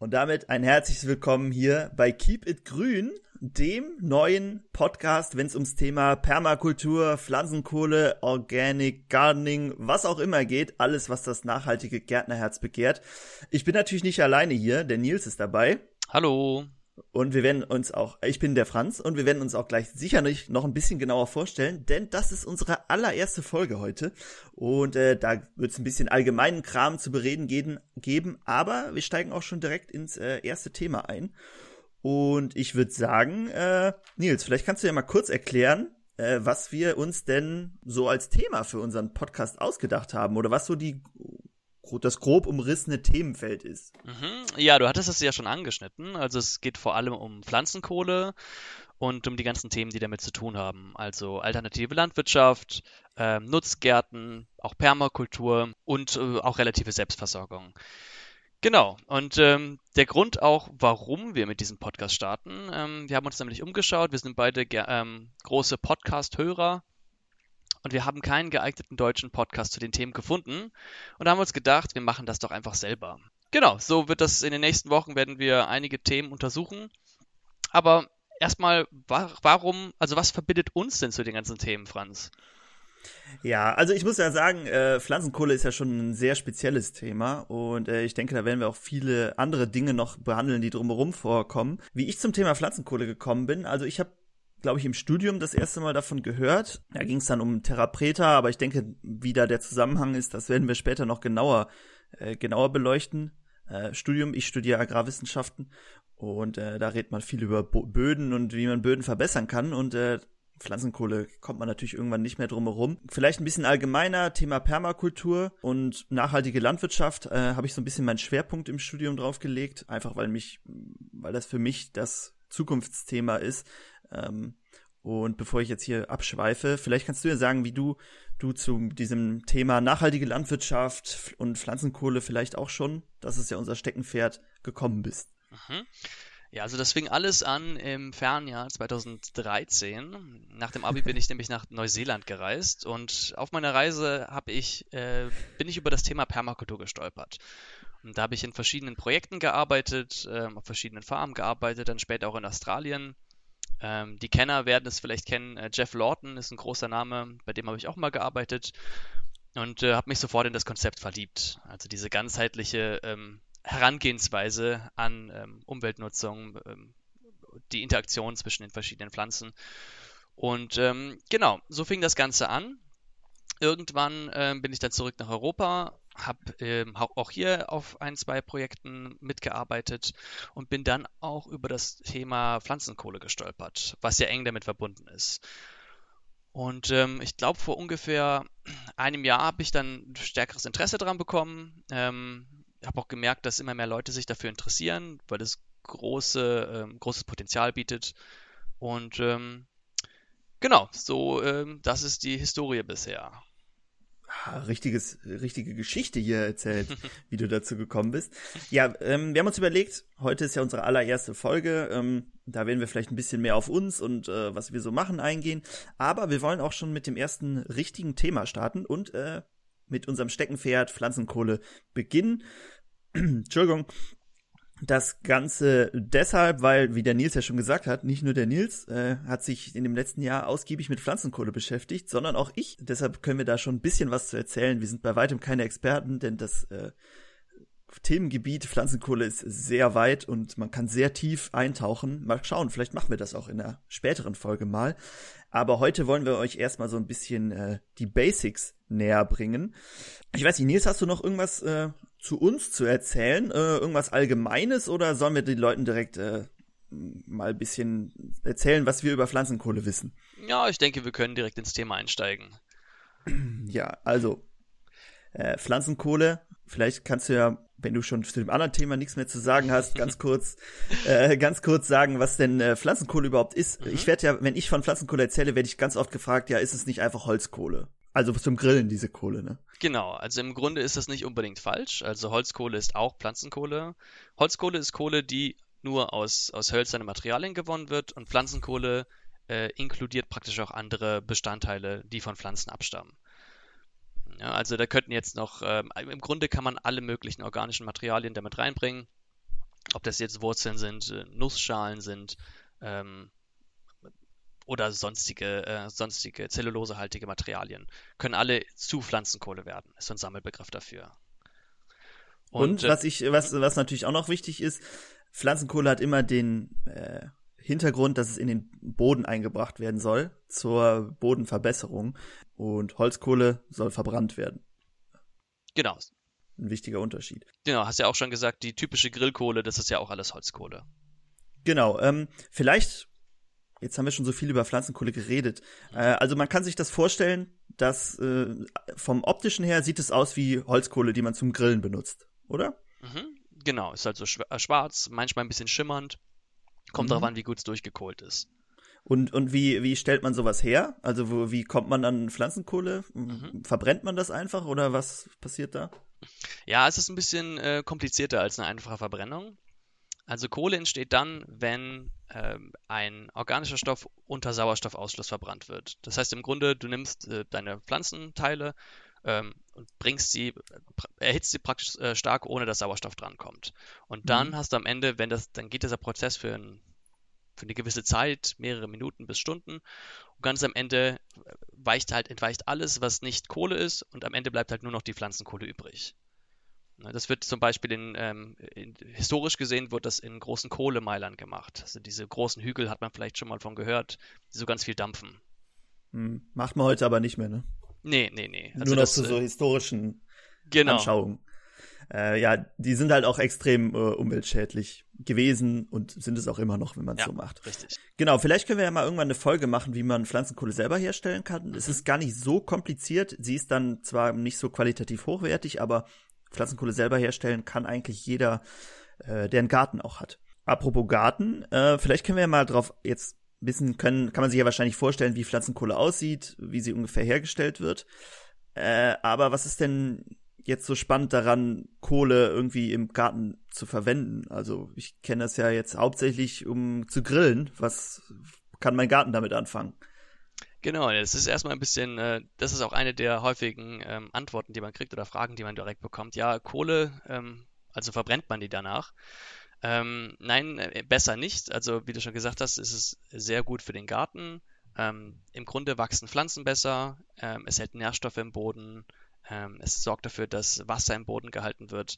Und damit ein herzliches Willkommen hier bei Keep It Grün, dem neuen Podcast, wenn es ums Thema Permakultur, Pflanzenkohle, Organic Gardening, was auch immer geht, alles, was das nachhaltige Gärtnerherz begehrt. Ich bin natürlich nicht alleine hier, der Nils ist dabei. Hallo. Und wir werden uns auch, ich bin der Franz und wir werden uns auch gleich sicherlich noch ein bisschen genauer vorstellen, denn das ist unsere allererste Folge heute. Und äh, da wird es ein bisschen allgemeinen Kram zu bereden geben, geben, aber wir steigen auch schon direkt ins äh, erste Thema ein. Und ich würde sagen, äh, Nils, vielleicht kannst du ja mal kurz erklären, äh, was wir uns denn so als Thema für unseren Podcast ausgedacht haben oder was so die das grob umrissene Themenfeld ist. Mhm. Ja, du hattest es ja schon angeschnitten. Also es geht vor allem um Pflanzenkohle und um die ganzen Themen, die damit zu tun haben. Also alternative Landwirtschaft, äh, Nutzgärten, auch Permakultur und äh, auch relative Selbstversorgung. Genau, und ähm, der Grund auch, warum wir mit diesem Podcast starten, ähm, wir haben uns nämlich umgeschaut, wir sind beide ähm, große Podcast-Hörer und wir haben keinen geeigneten deutschen Podcast zu den Themen gefunden und haben uns gedacht, wir machen das doch einfach selber. Genau, so wird das in den nächsten Wochen werden wir einige Themen untersuchen. Aber erstmal, warum, also was verbindet uns denn zu den ganzen Themen, Franz? Ja, also ich muss ja sagen, äh, Pflanzenkohle ist ja schon ein sehr spezielles Thema und äh, ich denke, da werden wir auch viele andere Dinge noch behandeln, die drumherum vorkommen. Wie ich zum Thema Pflanzenkohle gekommen bin, also ich habe glaube ich, im Studium das erste Mal davon gehört. Da ging es dann um Therapreta, aber ich denke, wie da der Zusammenhang ist, das werden wir später noch genauer, äh, genauer beleuchten. Äh, Studium, ich studiere Agrarwissenschaften und äh, da redet man viel über Bo Böden und wie man Böden verbessern kann und äh, Pflanzenkohle kommt man natürlich irgendwann nicht mehr drum herum. Vielleicht ein bisschen allgemeiner, Thema Permakultur und nachhaltige Landwirtschaft äh, habe ich so ein bisschen meinen Schwerpunkt im Studium drauf gelegt, einfach weil mich, weil das für mich das Zukunftsthema ist. Ähm, und bevor ich jetzt hier abschweife, vielleicht kannst du ja sagen, wie du, du zu diesem Thema nachhaltige Landwirtschaft und Pflanzenkohle vielleicht auch schon, das ist ja unser Steckenpferd, gekommen bist. Mhm. Ja, also das fing alles an im Fernjahr 2013. Nach dem Abi bin ich nämlich nach Neuseeland gereist und auf meiner Reise habe ich, äh, bin ich über das Thema Permakultur gestolpert. Und da habe ich in verschiedenen Projekten gearbeitet, äh, auf verschiedenen Farmen gearbeitet, dann später auch in Australien ähm, die Kenner werden es vielleicht kennen. Äh, Jeff Lawton ist ein großer Name, bei dem habe ich auch mal gearbeitet und äh, habe mich sofort in das Konzept verliebt. Also diese ganzheitliche ähm, Herangehensweise an ähm, Umweltnutzung, ähm, die Interaktion zwischen den verschiedenen Pflanzen. Und ähm, genau, so fing das Ganze an. Irgendwann äh, bin ich dann zurück nach Europa, habe ähm, auch hier auf ein, zwei Projekten mitgearbeitet und bin dann auch über das Thema Pflanzenkohle gestolpert, was ja eng damit verbunden ist. Und ähm, ich glaube, vor ungefähr einem Jahr habe ich dann stärkeres Interesse daran bekommen. Ähm, habe auch gemerkt, dass immer mehr Leute sich dafür interessieren, weil es große, ähm, großes Potenzial bietet. Und ähm, genau, so, ähm, das ist die Historie bisher richtiges, richtige Geschichte hier erzählt, wie du dazu gekommen bist. Ja, ähm, wir haben uns überlegt, heute ist ja unsere allererste Folge. Ähm, da werden wir vielleicht ein bisschen mehr auf uns und äh, was wir so machen eingehen. Aber wir wollen auch schon mit dem ersten richtigen Thema starten und äh, mit unserem Steckenpferd Pflanzenkohle beginnen. Entschuldigung. Das Ganze deshalb, weil, wie der Nils ja schon gesagt hat, nicht nur der Nils äh, hat sich in dem letzten Jahr ausgiebig mit Pflanzenkohle beschäftigt, sondern auch ich. Deshalb können wir da schon ein bisschen was zu erzählen. Wir sind bei weitem keine Experten, denn das äh, Themengebiet Pflanzenkohle ist sehr weit und man kann sehr tief eintauchen. Mal schauen, vielleicht machen wir das auch in einer späteren Folge mal. Aber heute wollen wir euch erstmal so ein bisschen äh, die Basics näher bringen. Ich weiß nicht, Nils, hast du noch irgendwas äh, zu uns zu erzählen? Äh, irgendwas Allgemeines oder sollen wir den Leuten direkt äh, mal ein bisschen erzählen, was wir über Pflanzenkohle wissen? Ja, ich denke, wir können direkt ins Thema einsteigen. Ja, also äh, Pflanzenkohle. Vielleicht kannst du ja, wenn du schon zu dem anderen Thema nichts mehr zu sagen hast, ganz kurz, äh, ganz kurz sagen, was denn äh, Pflanzenkohle überhaupt ist. Mhm. Ich werde ja, wenn ich von Pflanzenkohle erzähle, werde ich ganz oft gefragt, ja, ist es nicht einfach Holzkohle? Also zum Grillen diese Kohle, ne? Genau, also im Grunde ist das nicht unbedingt falsch. Also Holzkohle ist auch Pflanzenkohle. Holzkohle ist Kohle, die nur aus, aus hölzernen Materialien gewonnen wird und Pflanzenkohle äh, inkludiert praktisch auch andere Bestandteile, die von Pflanzen abstammen. Ja, also da könnten jetzt noch, ähm, im Grunde kann man alle möglichen organischen Materialien damit reinbringen. ob das jetzt Wurzeln sind, äh, Nussschalen sind ähm, oder sonstige, äh, sonstige zellulosehaltige Materialien, können alle zu Pflanzenkohle werden. Ist so ein Sammelbegriff dafür. Und, Und äh, was ich, was, was natürlich auch noch wichtig ist, Pflanzenkohle hat immer den äh, Hintergrund, dass es in den Boden eingebracht werden soll zur Bodenverbesserung und Holzkohle soll verbrannt werden. Genau. Ein wichtiger Unterschied. Genau, hast ja auch schon gesagt, die typische Grillkohle, das ist ja auch alles Holzkohle. Genau, ähm, vielleicht, jetzt haben wir schon so viel über Pflanzenkohle geredet. Äh, also man kann sich das vorstellen, dass äh, vom optischen her sieht es aus wie Holzkohle, die man zum Grillen benutzt, oder? Mhm, genau, ist halt so äh, schwarz, manchmal ein bisschen schimmernd. Kommt mhm. darauf an, wie gut es durchgekohlt ist. Und, und wie, wie stellt man sowas her? Also wo, wie kommt man an Pflanzenkohle? Mhm. Verbrennt man das einfach oder was passiert da? Ja, es ist ein bisschen äh, komplizierter als eine einfache Verbrennung. Also Kohle entsteht dann, wenn ähm, ein organischer Stoff unter Sauerstoffausschluss verbrannt wird. Das heißt im Grunde, du nimmst äh, deine Pflanzenteile ähm, und bringst sie, erhitzt sie praktisch äh, stark, ohne dass Sauerstoff drankommt. Und dann mhm. hast du am Ende, wenn das, dann geht dieser Prozess für, ein, für eine gewisse Zeit, mehrere Minuten bis Stunden. Und ganz am Ende äh, weicht halt, entweicht alles, was nicht Kohle ist, und am Ende bleibt halt nur noch die Pflanzenkohle übrig. Ne, das wird zum Beispiel in, ähm, in, historisch gesehen wird das in großen Kohlemeilern gemacht. Also diese großen Hügel hat man vielleicht schon mal von gehört, die so ganz viel dampfen. Hm, macht man heute aber nicht mehr, ne? Nee, nee, nee. Also Nur noch das, zu so äh, historischen genau. Anschauungen. Äh, ja, die sind halt auch extrem äh, umweltschädlich gewesen und sind es auch immer noch, wenn man es ja, so macht. Richtig. Genau, vielleicht können wir ja mal irgendwann eine Folge machen, wie man Pflanzenkohle selber herstellen kann. Mhm. Es ist gar nicht so kompliziert. Sie ist dann zwar nicht so qualitativ hochwertig, aber Pflanzenkohle selber herstellen kann eigentlich jeder, äh, der einen Garten auch hat. Apropos Garten, äh, vielleicht können wir ja mal drauf jetzt wissen können, kann man sich ja wahrscheinlich vorstellen, wie Pflanzenkohle aussieht, wie sie ungefähr hergestellt wird. Äh, aber was ist denn jetzt so spannend daran, Kohle irgendwie im Garten zu verwenden? Also ich kenne das ja jetzt hauptsächlich, um zu grillen. Was kann mein Garten damit anfangen? Genau, das ist erstmal ein bisschen, äh, das ist auch eine der häufigen ähm, Antworten, die man kriegt oder Fragen, die man direkt bekommt. Ja, Kohle, ähm, also verbrennt man die danach? Ähm, nein, äh, besser nicht. Also wie du schon gesagt hast, ist es sehr gut für den Garten. Ähm, Im Grunde wachsen Pflanzen besser, ähm, es hält Nährstoffe im Boden, ähm, es sorgt dafür, dass Wasser im Boden gehalten wird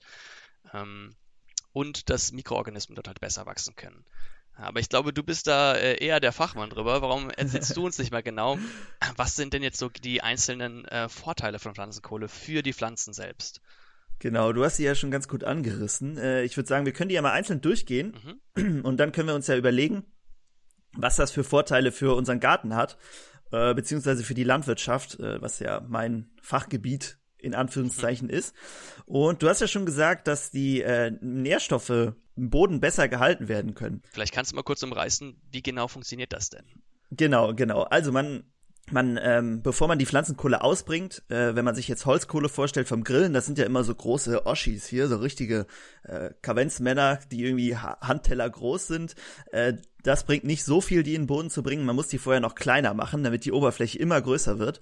und dass Mikroorganismen dort halt besser wachsen können. Aber ich glaube, du bist da äh, eher der Fachmann drüber. Warum erzählst du uns nicht mal genau, was sind denn jetzt so die einzelnen äh, Vorteile von Pflanzenkohle für die Pflanzen selbst? Genau, du hast sie ja schon ganz gut angerissen. Äh, ich würde sagen, wir können die ja mal einzeln durchgehen mhm. und dann können wir uns ja überlegen, was das für Vorteile für unseren Garten hat, beziehungsweise für die Landwirtschaft, was ja mein Fachgebiet in Anführungszeichen mhm. ist. Und du hast ja schon gesagt, dass die äh, Nährstoffe im Boden besser gehalten werden können. Vielleicht kannst du mal kurz umreißen, wie genau funktioniert das denn? Genau, genau. Also man man, ähm, bevor man die Pflanzenkohle ausbringt, äh, wenn man sich jetzt Holzkohle vorstellt vom Grillen, das sind ja immer so große Oschis hier, so richtige äh, Kavenzmänner, die irgendwie ha Handteller groß sind. Äh, das bringt nicht so viel, die in den Boden zu bringen. Man muss die vorher noch kleiner machen, damit die Oberfläche immer größer wird.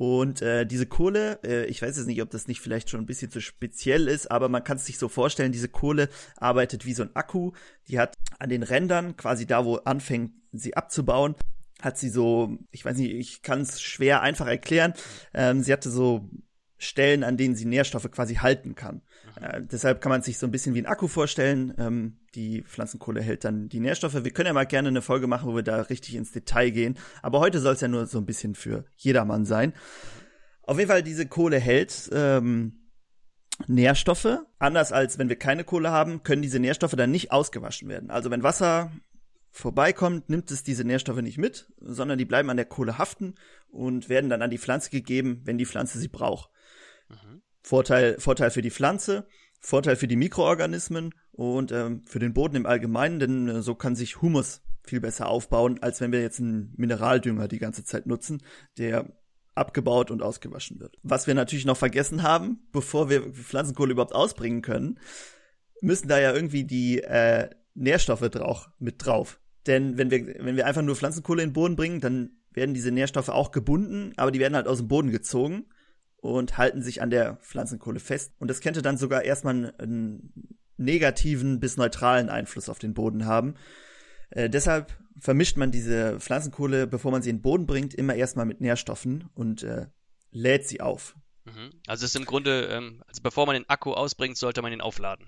Und äh, diese Kohle, äh, ich weiß jetzt nicht, ob das nicht vielleicht schon ein bisschen zu speziell ist, aber man kann es sich so vorstellen, diese Kohle arbeitet wie so ein Akku. Die hat an den Rändern, quasi da, wo anfängt sie abzubauen, hat sie so, ich weiß nicht, ich kann es schwer einfach erklären. Ähm, sie hatte so Stellen, an denen sie Nährstoffe quasi halten kann. Mhm. Äh, deshalb kann man sich so ein bisschen wie ein Akku vorstellen. Ähm, die Pflanzenkohle hält dann die Nährstoffe. Wir können ja mal gerne eine Folge machen, wo wir da richtig ins Detail gehen. Aber heute soll es ja nur so ein bisschen für jedermann sein. Auf jeden Fall, diese Kohle hält ähm, Nährstoffe. Anders als wenn wir keine Kohle haben, können diese Nährstoffe dann nicht ausgewaschen werden. Also wenn Wasser vorbeikommt, nimmt es diese Nährstoffe nicht mit, sondern die bleiben an der Kohle haften und werden dann an die Pflanze gegeben, wenn die Pflanze sie braucht. Mhm. Vorteil, Vorteil für die Pflanze, Vorteil für die Mikroorganismen und ähm, für den Boden im Allgemeinen, denn äh, so kann sich Humus viel besser aufbauen, als wenn wir jetzt einen Mineraldünger die ganze Zeit nutzen, der abgebaut und ausgewaschen wird. Was wir natürlich noch vergessen haben, bevor wir Pflanzenkohle überhaupt ausbringen können, müssen da ja irgendwie die äh, Nährstoffe drauf, mit drauf. Denn wenn wir, wenn wir einfach nur Pflanzenkohle in den Boden bringen, dann werden diese Nährstoffe auch gebunden, aber die werden halt aus dem Boden gezogen und halten sich an der Pflanzenkohle fest. Und das könnte dann sogar erstmal ein negativen bis neutralen Einfluss auf den Boden haben. Äh, deshalb vermischt man diese Pflanzenkohle, bevor man sie in den Boden bringt, immer erstmal mit Nährstoffen und äh, lädt sie auf. Mhm. Also ist im Grunde, ähm, also bevor man den Akku ausbringt, sollte man ihn aufladen.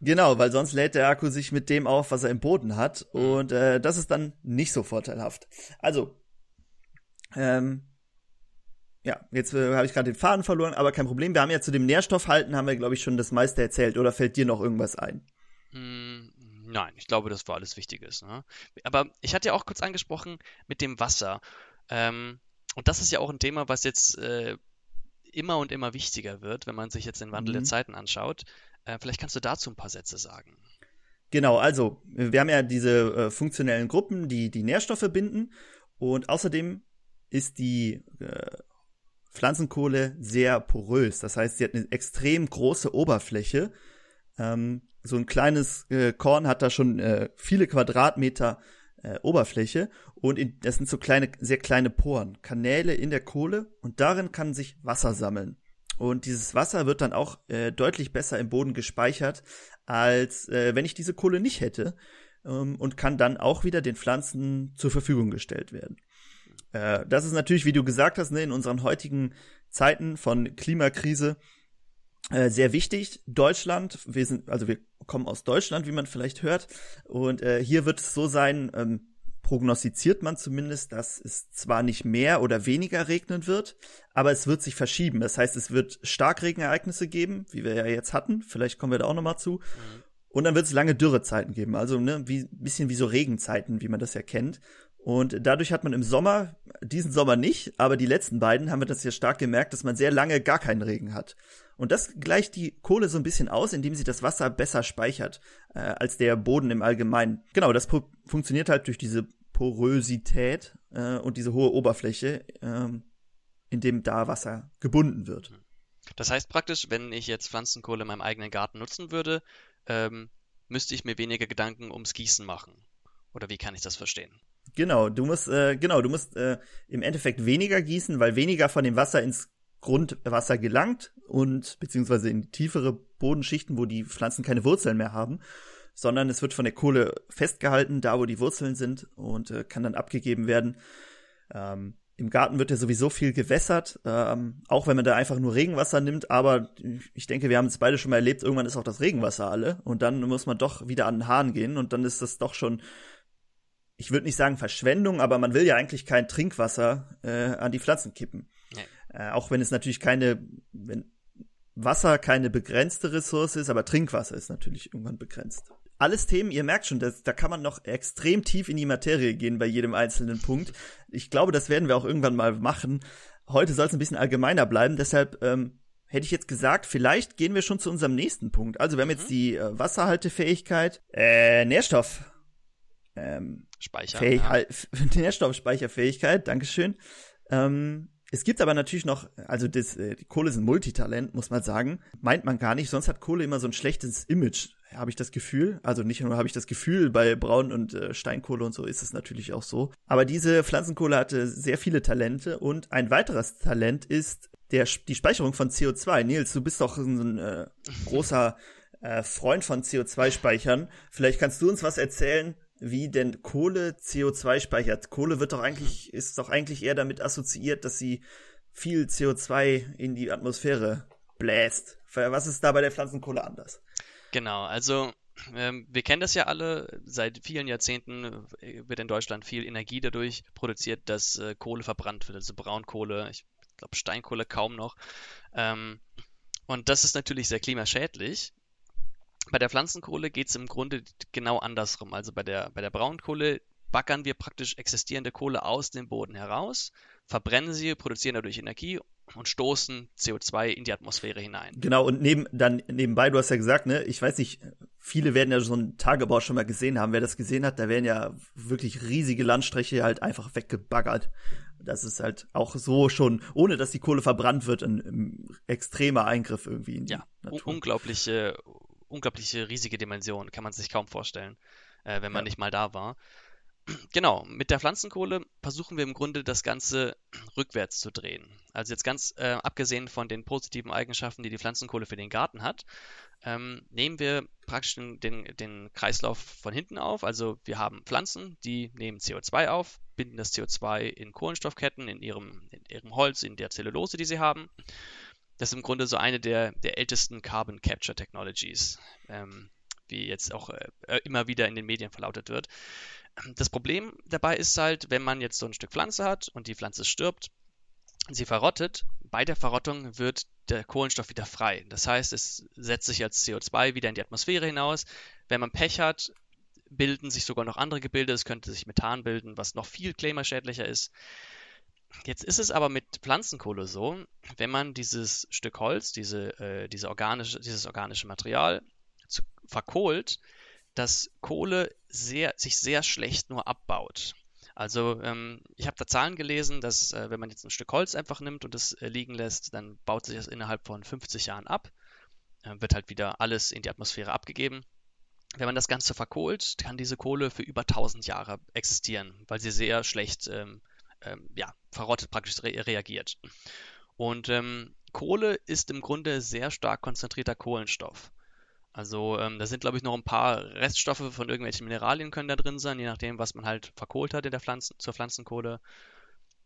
Genau, weil sonst lädt der Akku sich mit dem auf, was er im Boden hat. Mhm. Und äh, das ist dann nicht so vorteilhaft. Also, ähm, ja, jetzt äh, habe ich gerade den Faden verloren, aber kein Problem. Wir haben ja zu dem Nährstoffhalten, haben wir, glaube ich, schon das meiste erzählt. Oder fällt dir noch irgendwas ein? Mm, nein, ich glaube, das war alles Wichtiges. Ne? Aber ich hatte ja auch kurz angesprochen mit dem Wasser. Ähm, und das ist ja auch ein Thema, was jetzt äh, immer und immer wichtiger wird, wenn man sich jetzt den Wandel mhm. der Zeiten anschaut. Äh, vielleicht kannst du dazu ein paar Sätze sagen. Genau, also wir haben ja diese äh, funktionellen Gruppen, die die Nährstoffe binden und außerdem ist die äh, Pflanzenkohle sehr porös. Das heißt, sie hat eine extrem große Oberfläche. Ähm, so ein kleines äh, Korn hat da schon äh, viele Quadratmeter äh, Oberfläche und in, das sind so kleine, sehr kleine Poren, Kanäle in der Kohle und darin kann sich Wasser sammeln. Und dieses Wasser wird dann auch äh, deutlich besser im Boden gespeichert, als äh, wenn ich diese Kohle nicht hätte ähm, und kann dann auch wieder den Pflanzen zur Verfügung gestellt werden. Äh, das ist natürlich, wie du gesagt hast, ne, in unseren heutigen Zeiten von Klimakrise äh, sehr wichtig. Deutschland, wir sind, also wir kommen aus Deutschland, wie man vielleicht hört, und äh, hier wird es so sein, ähm, prognostiziert man zumindest, dass es zwar nicht mehr oder weniger regnen wird, aber es wird sich verschieben. Das heißt, es wird Starkregenereignisse geben, wie wir ja jetzt hatten. Vielleicht kommen wir da auch noch mal zu. Mhm. Und dann wird es lange Dürrezeiten geben, also ne, wie bisschen wie so Regenzeiten, wie man das ja kennt. Und dadurch hat man im Sommer, diesen Sommer nicht, aber die letzten beiden haben wir das ja stark gemerkt, dass man sehr lange gar keinen Regen hat. Und das gleicht die Kohle so ein bisschen aus, indem sie das Wasser besser speichert äh, als der Boden im Allgemeinen. Genau, das funktioniert halt durch diese Porosität äh, und diese hohe Oberfläche, äh, in dem da Wasser gebunden wird. Das heißt praktisch, wenn ich jetzt Pflanzenkohle in meinem eigenen Garten nutzen würde, ähm, müsste ich mir weniger Gedanken ums Gießen machen. Oder wie kann ich das verstehen? Genau, du musst, äh, genau, du musst äh, im Endeffekt weniger gießen, weil weniger von dem Wasser ins Grundwasser gelangt und beziehungsweise in tiefere Bodenschichten, wo die Pflanzen keine Wurzeln mehr haben, sondern es wird von der Kohle festgehalten, da wo die Wurzeln sind und äh, kann dann abgegeben werden. Ähm, Im Garten wird ja sowieso viel gewässert, ähm, auch wenn man da einfach nur Regenwasser nimmt, aber ich denke, wir haben es beide schon mal erlebt, irgendwann ist auch das Regenwasser alle und dann muss man doch wieder an den Hahn gehen und dann ist das doch schon ich würde nicht sagen Verschwendung, aber man will ja eigentlich kein Trinkwasser äh, an die Pflanzen kippen. Nee. Äh, auch wenn es natürlich keine, wenn Wasser keine begrenzte Ressource ist, aber Trinkwasser ist natürlich irgendwann begrenzt. Alles Themen, ihr merkt schon, das, da kann man noch extrem tief in die Materie gehen bei jedem einzelnen Punkt. Ich glaube, das werden wir auch irgendwann mal machen. Heute soll es ein bisschen allgemeiner bleiben, deshalb ähm, hätte ich jetzt gesagt, vielleicht gehen wir schon zu unserem nächsten Punkt. Also wir haben jetzt mhm. die äh, Wasserhaltefähigkeit, äh, Nährstoff ähm, Speicher. Fähig, ja. Nährstoffspeicherfähigkeit, Dankeschön. Ähm, es gibt aber natürlich noch, also das, äh, die Kohle ist ein Multitalent, muss man sagen. Meint man gar nicht, sonst hat Kohle immer so ein schlechtes Image, habe ich das Gefühl. Also nicht nur habe ich das Gefühl, bei Braun- und äh, Steinkohle und so ist es natürlich auch so. Aber diese Pflanzenkohle hatte sehr viele Talente und ein weiteres Talent ist der, die Speicherung von CO2. Nils, du bist doch ein äh, großer äh, Freund von CO2-Speichern. Vielleicht kannst du uns was erzählen, wie denn Kohle CO2 speichert. Kohle wird doch eigentlich, ist doch eigentlich eher damit assoziiert, dass sie viel CO2 in die Atmosphäre bläst. Was ist da bei der Pflanzenkohle anders? Genau, also ähm, wir kennen das ja alle, seit vielen Jahrzehnten wird in Deutschland viel Energie dadurch produziert, dass äh, Kohle verbrannt wird, also Braunkohle, ich glaube Steinkohle kaum noch. Ähm, und das ist natürlich sehr klimaschädlich. Bei der Pflanzenkohle geht es im Grunde genau andersrum. Also bei der, bei der Braunkohle backern wir praktisch existierende Kohle aus dem Boden heraus, verbrennen sie, produzieren dadurch Energie und stoßen CO2 in die Atmosphäre hinein. Genau, und neben, dann nebenbei, du hast ja gesagt, ne, ich weiß nicht, viele werden ja so einen Tagebau schon mal gesehen haben. Wer das gesehen hat, da werden ja wirklich riesige Landstriche halt einfach weggebaggert. Das ist halt auch so schon, ohne dass die Kohle verbrannt wird, ein, ein extremer Eingriff irgendwie in die ja, Natur. unglaubliche, unglaubliche riesige Dimension, kann man sich kaum vorstellen, äh, wenn man ja. nicht mal da war. genau, mit der Pflanzenkohle versuchen wir im Grunde das Ganze rückwärts zu drehen. Also jetzt ganz äh, abgesehen von den positiven Eigenschaften, die die Pflanzenkohle für den Garten hat, ähm, nehmen wir praktisch den, den, den, Kreislauf von hinten auf. Also wir haben Pflanzen, die nehmen CO2 auf, binden das CO2 in Kohlenstoffketten, in ihrem, in ihrem Holz, in der Zellulose, die sie haben. Das ist im Grunde so eine der, der ältesten Carbon Capture Technologies, ähm, wie jetzt auch äh, immer wieder in den Medien verlautet wird. Das Problem dabei ist halt, wenn man jetzt so ein Stück Pflanze hat und die Pflanze stirbt, sie verrottet, bei der Verrottung wird der Kohlenstoff wieder frei. Das heißt, es setzt sich als CO2 wieder in die Atmosphäre hinaus. Wenn man Pech hat, bilden sich sogar noch andere Gebilde. Es könnte sich Methan bilden, was noch viel klimaschädlicher ist. Jetzt ist es aber mit Pflanzenkohle so, wenn man dieses Stück Holz, diese, äh, diese organische, dieses organische Material zu, verkohlt, dass Kohle sehr, sich sehr schlecht nur abbaut. Also ähm, ich habe da Zahlen gelesen, dass äh, wenn man jetzt ein Stück Holz einfach nimmt und es äh, liegen lässt, dann baut sich das innerhalb von 50 Jahren ab, äh, wird halt wieder alles in die Atmosphäre abgegeben. Wenn man das Ganze verkohlt, kann diese Kohle für über 1000 Jahre existieren, weil sie sehr schlecht ähm, ähm, ja, verrottet praktisch re reagiert. Und ähm, Kohle ist im Grunde sehr stark konzentrierter Kohlenstoff. Also ähm, da sind, glaube ich, noch ein paar Reststoffe von irgendwelchen Mineralien können da drin sein, je nachdem, was man halt verkohlt hat in der Pflanzen, zur Pflanzenkohle.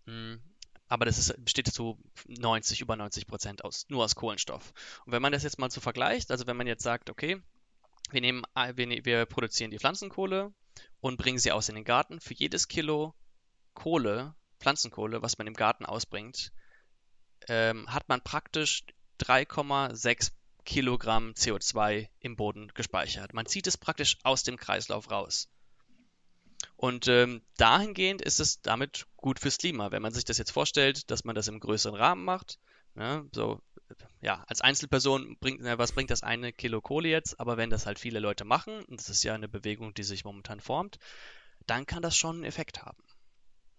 Mhm. Aber das ist, besteht zu 90, über 90 Prozent aus, nur aus Kohlenstoff. Und wenn man das jetzt mal so vergleicht, also wenn man jetzt sagt, okay, wir, nehmen, wir, ne-, wir produzieren die Pflanzenkohle und bringen sie aus in den Garten, für jedes Kilo Kohle, Pflanzenkohle, was man im Garten ausbringt, ähm, hat man praktisch 3,6 Kilogramm CO2 im Boden gespeichert. Man zieht es praktisch aus dem Kreislauf raus. Und ähm, dahingehend ist es damit gut fürs Klima. Wenn man sich das jetzt vorstellt, dass man das im größeren Rahmen macht, ne, so ja, als Einzelperson bringt, na, was bringt das eine Kilo Kohle jetzt? Aber wenn das halt viele Leute machen, und das ist ja eine Bewegung, die sich momentan formt, dann kann das schon einen Effekt haben.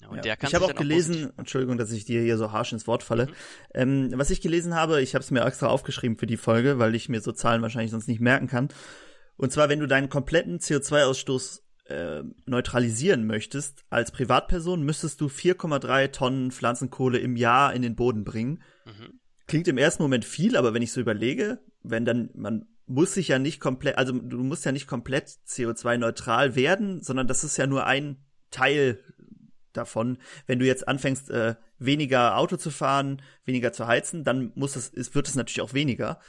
Ja, ich habe auch gelesen, auch Entschuldigung, dass ich dir hier so harsch ins Wort falle. Mhm. Ähm, was ich gelesen habe, ich habe es mir extra aufgeschrieben für die Folge, weil ich mir so Zahlen wahrscheinlich sonst nicht merken kann. Und zwar, wenn du deinen kompletten CO2-Ausstoß äh, neutralisieren möchtest als Privatperson, müsstest du 4,3 Tonnen Pflanzenkohle im Jahr in den Boden bringen. Mhm. Klingt im ersten Moment viel, aber wenn ich so überlege, wenn dann man muss sich ja nicht komplett, also du musst ja nicht komplett CO2-neutral werden, sondern das ist ja nur ein Teil davon. Wenn du jetzt anfängst, äh, weniger Auto zu fahren, weniger zu heizen, dann muss es, es wird es natürlich auch weniger.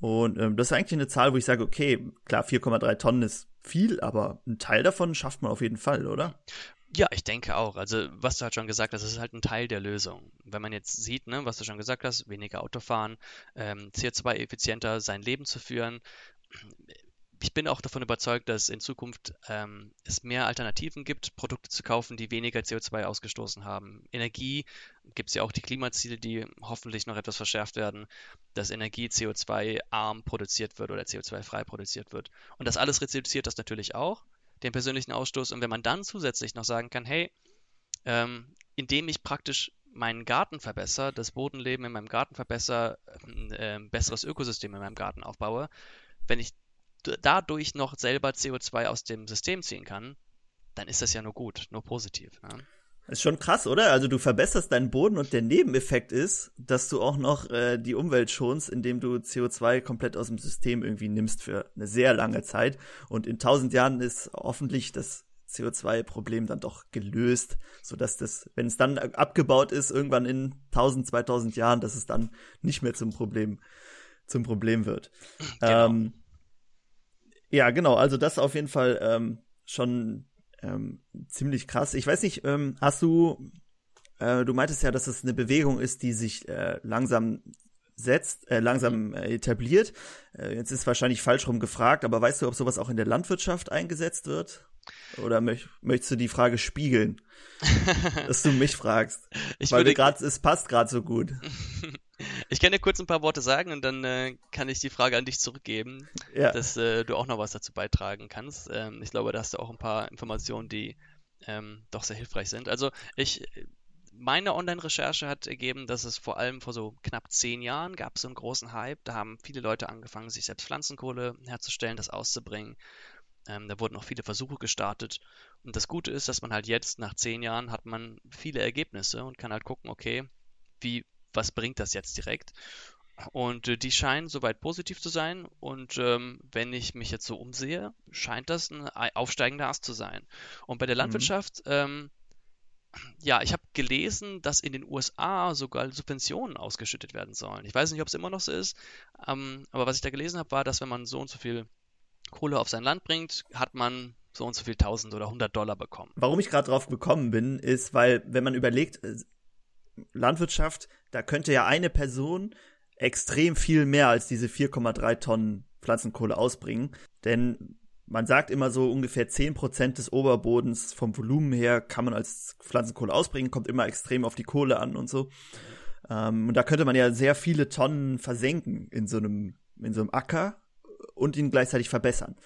Und ähm, das ist eigentlich eine Zahl, wo ich sage, okay, klar, 4,3 Tonnen ist viel, aber ein Teil davon schafft man auf jeden Fall, oder? Ja, ich denke auch. Also, was du halt schon gesagt hast, das ist halt ein Teil der Lösung. Wenn man jetzt sieht, ne, was du schon gesagt hast, weniger Autofahren, ähm, CO2-effizienter sein Leben zu führen, ich bin auch davon überzeugt, dass in Zukunft ähm, es mehr Alternativen gibt, Produkte zu kaufen, die weniger CO2 ausgestoßen haben. Energie gibt es ja auch die Klimaziele, die hoffentlich noch etwas verschärft werden, dass Energie CO2-arm produziert wird oder CO2-frei produziert wird. Und das alles reduziert das natürlich auch, den persönlichen Ausstoß. Und wenn man dann zusätzlich noch sagen kann, hey, ähm, indem ich praktisch meinen Garten verbessere, das Bodenleben in meinem Garten verbessere, ein äh, besseres Ökosystem in meinem Garten aufbaue, wenn ich dadurch noch selber CO2 aus dem System ziehen kann, dann ist das ja nur gut, nur positiv. Ne? Ist schon krass, oder? Also du verbesserst deinen Boden und der Nebeneffekt ist, dass du auch noch äh, die Umwelt schonst, indem du CO2 komplett aus dem System irgendwie nimmst für eine sehr lange Zeit. Und in tausend Jahren ist hoffentlich das CO2-Problem dann doch gelöst, sodass das, wenn es dann abgebaut ist, irgendwann in 1000, 2000 Jahren, dass es dann nicht mehr zum Problem, zum Problem wird. Genau. Ähm, ja, genau. Also das auf jeden Fall ähm, schon ähm, ziemlich krass. Ich weiß nicht, ähm, hast du, äh, du meintest ja, dass es eine Bewegung ist, die sich äh, langsam setzt, äh, langsam äh, etabliert. Äh, jetzt ist wahrscheinlich falsch rum gefragt, aber weißt du, ob sowas auch in der Landwirtschaft eingesetzt wird? Oder möch, möchtest du die Frage spiegeln, dass du mich fragst? Ich Weil gerade, es passt gerade so gut. Ich kann dir kurz ein paar Worte sagen und dann äh, kann ich die Frage an dich zurückgeben, ja. dass äh, du auch noch was dazu beitragen kannst. Ähm, ich glaube, da hast du auch ein paar Informationen, die ähm, doch sehr hilfreich sind. Also ich, meine Online-Recherche hat ergeben, dass es vor allem vor so knapp zehn Jahren gab es so einen großen Hype. Da haben viele Leute angefangen, sich selbst Pflanzenkohle herzustellen, das auszubringen. Ähm, da wurden auch viele Versuche gestartet. Und das Gute ist, dass man halt jetzt nach zehn Jahren hat man viele Ergebnisse und kann halt gucken, okay, wie, was bringt das jetzt direkt? Und äh, die scheinen soweit positiv zu sein. Und ähm, wenn ich mich jetzt so umsehe, scheint das ein aufsteigender Ast zu sein. Und bei der mhm. Landwirtschaft, mhm. ähm, ja, ich habe gelesen, dass in den USA sogar Subventionen ausgeschüttet werden sollen. Ich weiß nicht, ob es immer noch so ist, ähm, aber was ich da gelesen habe, war, dass wenn man so und so viel Kohle auf sein Land bringt, hat man so und so viel 1000 oder 100 Dollar bekommen. Warum ich gerade drauf gekommen bin, ist, weil wenn man überlegt, äh, Landwirtschaft, da könnte ja eine Person extrem viel mehr als diese 4,3 Tonnen Pflanzenkohle ausbringen. Denn man sagt immer so ungefähr 10% des Oberbodens vom Volumen her kann man als Pflanzenkohle ausbringen, kommt immer extrem auf die Kohle an und so. Ähm, und da könnte man ja sehr viele Tonnen versenken in so einem, in so einem Acker und ihn gleichzeitig verbessern.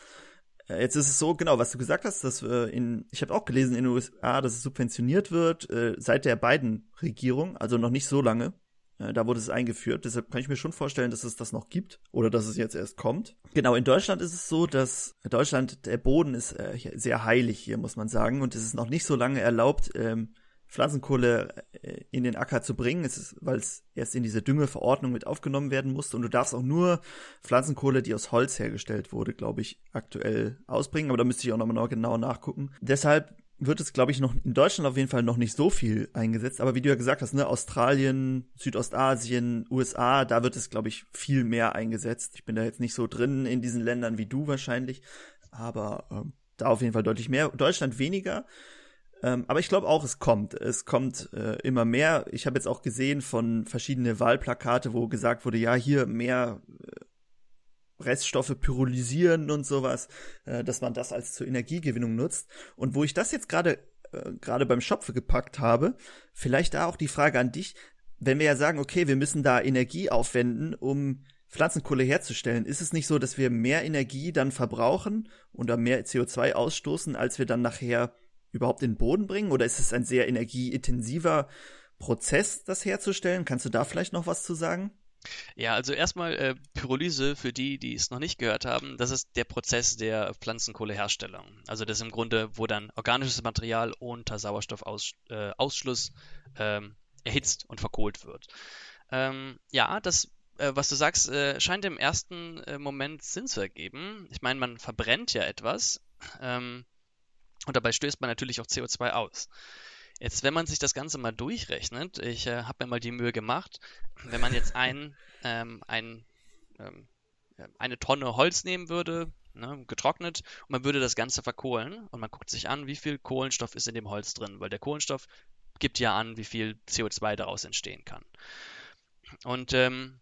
Äh, jetzt ist es so, genau, was du gesagt hast, dass äh, in, ich habe auch gelesen in den USA, dass es subventioniert wird äh, seit der beiden Regierung, also noch nicht so lange. Äh, da wurde es eingeführt. Deshalb kann ich mir schon vorstellen, dass es das noch gibt oder dass es jetzt erst kommt. Genau, in Deutschland ist es so, dass Deutschland, der Boden ist äh, sehr heilig hier, muss man sagen. Und es ist noch nicht so lange erlaubt, ähm, Pflanzenkohle äh, in den Acker zu bringen, weil es erst in diese Düngeverordnung mit aufgenommen werden musste. Und du darfst auch nur Pflanzenkohle, die aus Holz hergestellt wurde, glaube ich, aktuell ausbringen. Aber da müsste ich auch nochmal genau nachgucken. Deshalb wird es, glaube ich, noch in Deutschland auf jeden Fall noch nicht so viel eingesetzt. Aber wie du ja gesagt hast, ne, Australien, Südostasien, USA, da wird es, glaube ich, viel mehr eingesetzt. Ich bin da jetzt nicht so drin in diesen Ländern wie du wahrscheinlich, aber ähm, da auf jeden Fall deutlich mehr. Deutschland weniger. Ähm, aber ich glaube auch, es kommt. Es kommt äh, immer mehr. Ich habe jetzt auch gesehen von verschiedene Wahlplakate, wo gesagt wurde, ja, hier mehr äh, Reststoffe pyrolysieren und sowas, äh, dass man das als zur Energiegewinnung nutzt. Und wo ich das jetzt gerade äh, gerade beim Schopfe gepackt habe, vielleicht da auch die Frage an dich, wenn wir ja sagen, okay, wir müssen da Energie aufwenden, um Pflanzenkohle herzustellen, ist es nicht so, dass wir mehr Energie dann verbrauchen oder mehr CO2 ausstoßen, als wir dann nachher überhaupt in den Boden bringen? Oder ist es ein sehr energieintensiver Prozess, das herzustellen? Kannst du da vielleicht noch was zu sagen? Ja, also erstmal äh, Pyrolyse für die, die es noch nicht gehört haben, das ist der Prozess der Pflanzenkohleherstellung. Also das ist im Grunde, wo dann organisches Material unter Sauerstoffausschluss äh, ähm, erhitzt und verkohlt wird. Ähm, ja, das, äh, was du sagst, äh, scheint im ersten äh, Moment Sinn zu ergeben. Ich meine, man verbrennt ja etwas ähm, und dabei stößt man natürlich auch CO2 aus. Jetzt, wenn man sich das Ganze mal durchrechnet, ich äh, habe mir mal die Mühe gemacht, wenn man jetzt ein, ähm, ein, ähm, eine Tonne Holz nehmen würde, ne, getrocknet, und man würde das Ganze verkohlen und man guckt sich an, wie viel Kohlenstoff ist in dem Holz drin, weil der Kohlenstoff gibt ja an, wie viel CO2 daraus entstehen kann. Und ähm,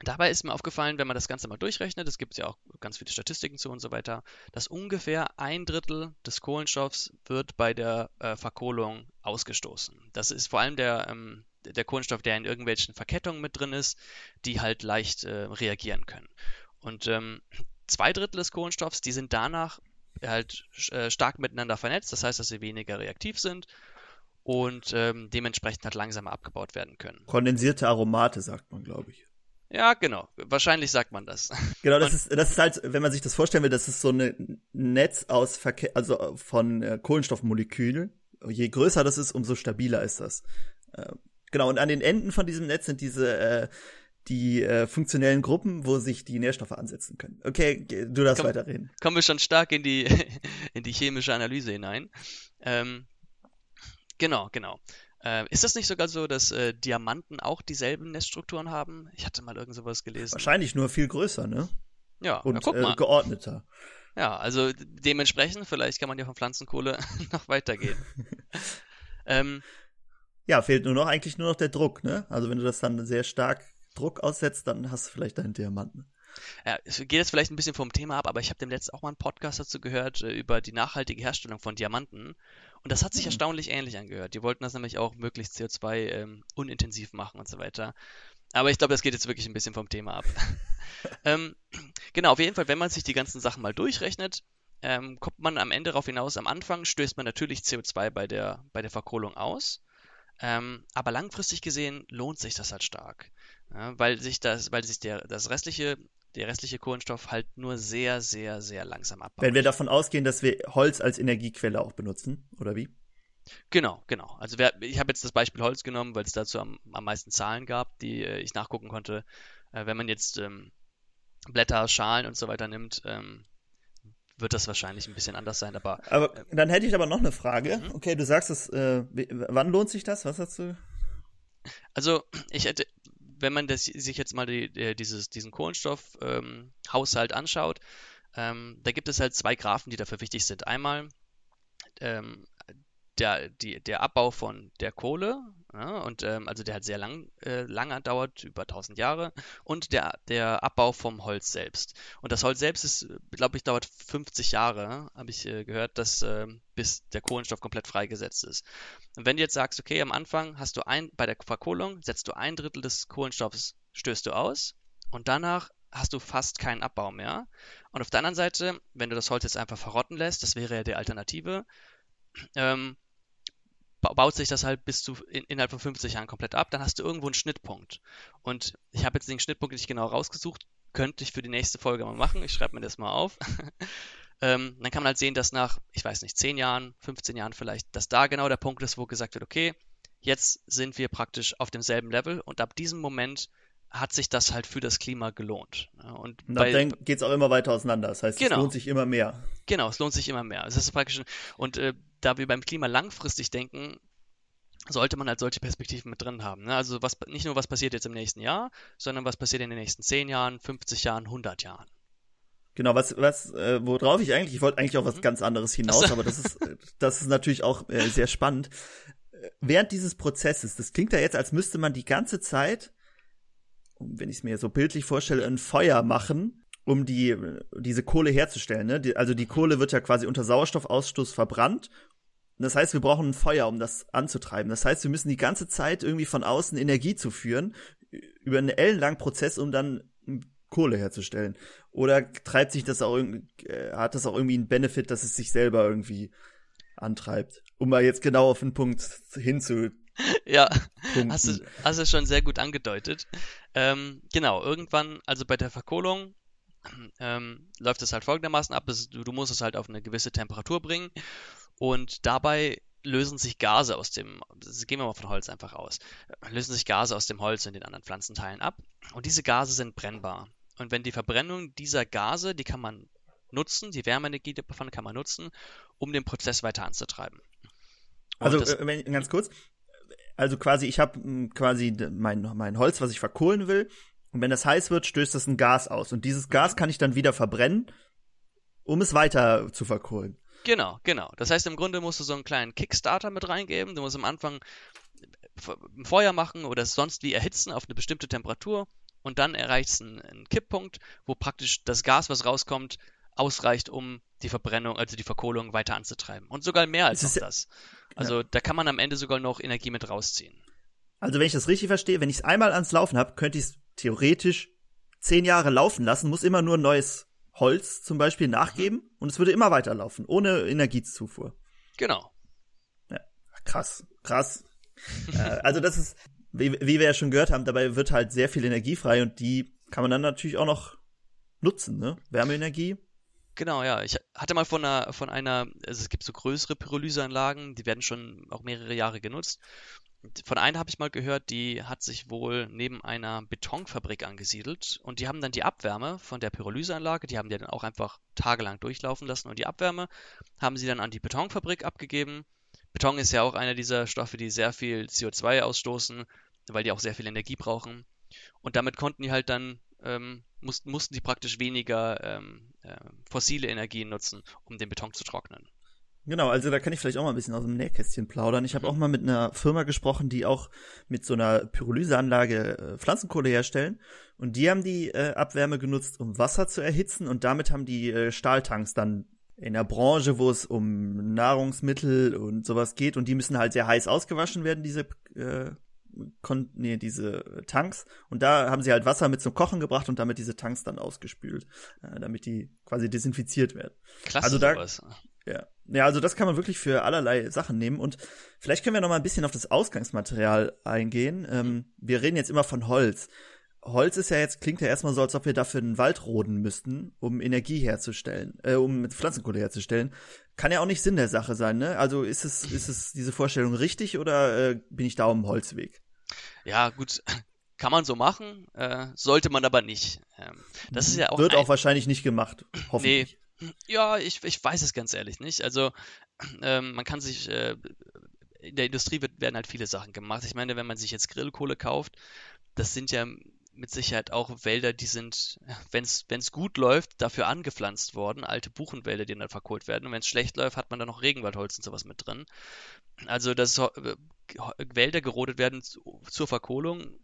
Dabei ist mir aufgefallen, wenn man das Ganze mal durchrechnet, es gibt ja auch ganz viele Statistiken zu und so weiter, dass ungefähr ein Drittel des Kohlenstoffs wird bei der äh, Verkohlung ausgestoßen. Das ist vor allem der, ähm, der Kohlenstoff, der in irgendwelchen Verkettungen mit drin ist, die halt leicht äh, reagieren können. Und ähm, zwei Drittel des Kohlenstoffs, die sind danach halt äh, stark miteinander vernetzt, das heißt, dass sie weniger reaktiv sind und ähm, dementsprechend halt langsamer abgebaut werden können. Kondensierte Aromate, sagt man, glaube ich. Ja, genau. Wahrscheinlich sagt man das. Genau, das ist, das ist halt, wenn man sich das vorstellen will, das ist so ein Netz aus Verkehr, also von äh, Kohlenstoffmolekülen. Je größer das ist, umso stabiler ist das. Äh, genau, und an den Enden von diesem Netz sind diese äh, die äh, funktionellen Gruppen, wo sich die Nährstoffe ansetzen können. Okay, du darfst Komm, weiterreden. Kommen wir schon stark in die in die chemische Analyse hinein. Ähm, genau, genau. Äh, ist das nicht sogar so, dass äh, Diamanten auch dieselben Neststrukturen haben? Ich hatte mal irgend sowas gelesen. Wahrscheinlich nur viel größer, ne? Ja, und mal. Äh, geordneter. Ja, also dementsprechend, vielleicht kann man ja von Pflanzenkohle noch weitergehen. ähm, ja, fehlt nur noch eigentlich nur noch der Druck, ne? Also wenn du das dann sehr stark Druck aussetzt, dann hast du vielleicht deinen Diamanten. Ja, es geht jetzt vielleicht ein bisschen vom Thema ab, aber ich habe dem letzten auch mal einen Podcast dazu gehört äh, über die nachhaltige Herstellung von Diamanten. Und das hat sich mhm. erstaunlich ähnlich angehört. Die wollten das nämlich auch möglichst CO2 ähm, unintensiv machen und so weiter. Aber ich glaube, das geht jetzt wirklich ein bisschen vom Thema ab. ähm, genau, auf jeden Fall, wenn man sich die ganzen Sachen mal durchrechnet, ähm, kommt man am Ende darauf hinaus, am Anfang stößt man natürlich CO2 bei der, bei der Verkohlung aus. Ähm, aber langfristig gesehen lohnt sich das halt stark. Ja, weil sich das, weil sich der, das restliche der restliche Kohlenstoff halt nur sehr, sehr, sehr langsam abbaut. Wenn wir davon ausgehen, dass wir Holz als Energiequelle auch benutzen, oder wie? Genau, genau. Also wer, ich habe jetzt das Beispiel Holz genommen, weil es dazu am, am meisten Zahlen gab, die äh, ich nachgucken konnte. Äh, wenn man jetzt ähm, Blätter, Schalen und so weiter nimmt, ähm, wird das wahrscheinlich ein bisschen anders sein. Aber, aber äh, dann hätte ich aber noch eine Frage. Mhm. Okay, du sagst es, äh, wann lohnt sich das? Was hast du? Also ich hätte, wenn man das, sich jetzt mal die, die, dieses, diesen Kohlenstoffhaushalt ähm, anschaut, ähm, da gibt es halt zwei Graphen, die dafür wichtig sind. Einmal ähm, der, die, der Abbau von der Kohle, ja, und ähm, also der hat sehr lang, äh, lange dauert, über 1000 Jahre, und der, der Abbau vom Holz selbst. Und das Holz selbst ist, glaube ich, dauert 50 Jahre, habe ich äh, gehört, dass, äh, bis der Kohlenstoff komplett freigesetzt ist. Und wenn du jetzt sagst, okay, am Anfang hast du ein, bei der Verkohlung setzt du ein Drittel des Kohlenstoffs, stößt du aus, und danach hast du fast keinen Abbau mehr. Und auf der anderen Seite, wenn du das Holz jetzt einfach verrotten lässt, das wäre ja die Alternative, ähm, baut sich das halt bis zu in, innerhalb von 50 Jahren komplett ab, dann hast du irgendwo einen Schnittpunkt. Und ich habe jetzt den Schnittpunkt nicht genau rausgesucht, könnte ich für die nächste Folge mal machen. Ich schreibe mir das mal auf. ähm, dann kann man halt sehen, dass nach, ich weiß nicht, 10 Jahren, 15 Jahren vielleicht, dass da genau der Punkt ist, wo gesagt wird, okay, jetzt sind wir praktisch auf demselben Level und ab diesem Moment hat sich das halt für das Klima gelohnt. Und, und dann geht es auch immer weiter auseinander. Das heißt, genau. es lohnt sich immer mehr. Genau, es lohnt sich immer mehr. Das ist praktisch, und äh, da wir beim Klima langfristig denken, sollte man halt solche Perspektiven mit drin haben. Ne? Also was, nicht nur, was passiert jetzt im nächsten Jahr, sondern was passiert in den nächsten 10 Jahren, 50 Jahren, 100 Jahren. Genau, was, was, äh, worauf ich eigentlich, ich wollte eigentlich auf was mhm. ganz anderes hinaus, aber das ist, das ist natürlich auch äh, sehr spannend. Während dieses Prozesses, das klingt ja jetzt, als müsste man die ganze Zeit wenn ich es mir so bildlich vorstelle, ein Feuer machen, um die, diese Kohle herzustellen. Ne? Die, also die Kohle wird ja quasi unter Sauerstoffausstoß verbrannt. Das heißt, wir brauchen ein Feuer, um das anzutreiben. Das heißt, wir müssen die ganze Zeit irgendwie von außen Energie zuführen, über einen ellenlangen Prozess, um dann Kohle herzustellen. Oder treibt sich das auch äh, hat das auch irgendwie einen Benefit, dass es sich selber irgendwie antreibt? Um mal jetzt genau auf den Punkt hinzu ja, hast du, hast du schon sehr gut angedeutet. Ähm, genau, irgendwann, also bei der Verkohlung, ähm, läuft es halt folgendermaßen ab, du musst es halt auf eine gewisse Temperatur bringen und dabei lösen sich Gase aus dem, gehen wir mal von Holz einfach aus, lösen sich Gase aus dem Holz und den anderen Pflanzenteilen ab und diese Gase sind brennbar. Und wenn die Verbrennung dieser Gase, die kann man nutzen, die Wärmeenergie davon kann man nutzen, um den Prozess weiter anzutreiben. Und also das, äh, ganz kurz, also quasi, ich habe hm, quasi mein, mein Holz, was ich verkohlen will. Und wenn das heiß wird, stößt das ein Gas aus. Und dieses Gas kann ich dann wieder verbrennen, um es weiter zu verkohlen. Genau, genau. Das heißt, im Grunde musst du so einen kleinen Kickstarter mit reingeben. Du musst am Anfang ein Feuer machen oder es sonst wie erhitzen auf eine bestimmte Temperatur. Und dann erreicht es einen, einen Kipppunkt, wo praktisch das Gas, was rauskommt, ausreicht, um die Verbrennung, also die Verkohlung weiter anzutreiben. Und sogar mehr als das. das. Also ja. da kann man am Ende sogar noch Energie mit rausziehen. Also wenn ich das richtig verstehe, wenn ich es einmal ans Laufen habe, könnte ich es theoretisch zehn Jahre laufen lassen, muss immer nur neues Holz zum Beispiel nachgeben mhm. und es würde immer weiterlaufen, ohne Energiezufuhr. Genau. Ja, krass, krass. äh, also das ist, wie, wie wir ja schon gehört haben, dabei wird halt sehr viel Energie frei und die kann man dann natürlich auch noch nutzen, ne? Wärmeenergie Genau, ja. Ich hatte mal von einer, von einer, also es gibt so größere Pyrolyseanlagen, die werden schon auch mehrere Jahre genutzt. Von einer habe ich mal gehört, die hat sich wohl neben einer Betonfabrik angesiedelt und die haben dann die Abwärme von der Pyrolyseanlage, die haben die dann auch einfach tagelang durchlaufen lassen und die Abwärme haben sie dann an die Betonfabrik abgegeben. Beton ist ja auch einer dieser Stoffe, die sehr viel CO2 ausstoßen, weil die auch sehr viel Energie brauchen. Und damit konnten die halt dann ähm, mussten, mussten die praktisch weniger ähm, äh, fossile Energien nutzen, um den Beton zu trocknen. Genau, also da kann ich vielleicht auch mal ein bisschen aus dem Nähkästchen plaudern. Ich habe mhm. auch mal mit einer Firma gesprochen, die auch mit so einer Pyrolyseanlage äh, Pflanzenkohle herstellen. Und die haben die äh, Abwärme genutzt, um Wasser zu erhitzen. Und damit haben die äh, Stahltanks dann in der Branche, wo es um Nahrungsmittel und sowas geht. Und die müssen halt sehr heiß ausgewaschen werden, diese äh, konnten, nee, diese Tanks. Und da haben sie halt Wasser mit zum Kochen gebracht und damit diese Tanks dann ausgespült, äh, damit die quasi desinfiziert werden. Klasse. Also da, ja. Ja, also das kann man wirklich für allerlei Sachen nehmen. Und vielleicht können wir noch mal ein bisschen auf das Ausgangsmaterial eingehen. Ähm, wir reden jetzt immer von Holz. Holz ist ja jetzt, klingt ja erstmal so, als ob wir dafür einen Wald roden müssten, um Energie herzustellen, äh, um Pflanzenkohle herzustellen. Kann ja auch nicht Sinn der Sache sein, ne? Also ist es, ist es diese Vorstellung richtig oder äh, bin ich da um Holzweg? Ja, gut, kann man so machen, äh, sollte man aber nicht. Ähm, das ist ja auch Wird auch wahrscheinlich nicht gemacht, hoffentlich. Nee, ja, ich, ich weiß es ganz ehrlich nicht. Also ähm, man kann sich äh, in der Industrie wird, werden halt viele Sachen gemacht. Ich meine, wenn man sich jetzt Grillkohle kauft, das sind ja mit Sicherheit auch Wälder, die sind, wenn es gut läuft, dafür angepflanzt worden. Alte Buchenwälder, die dann verkohlt werden. Und wenn es schlecht läuft, hat man dann noch Regenwaldholz und sowas mit drin. Also, dass äh, Wälder gerodet werden zur Verkohlung,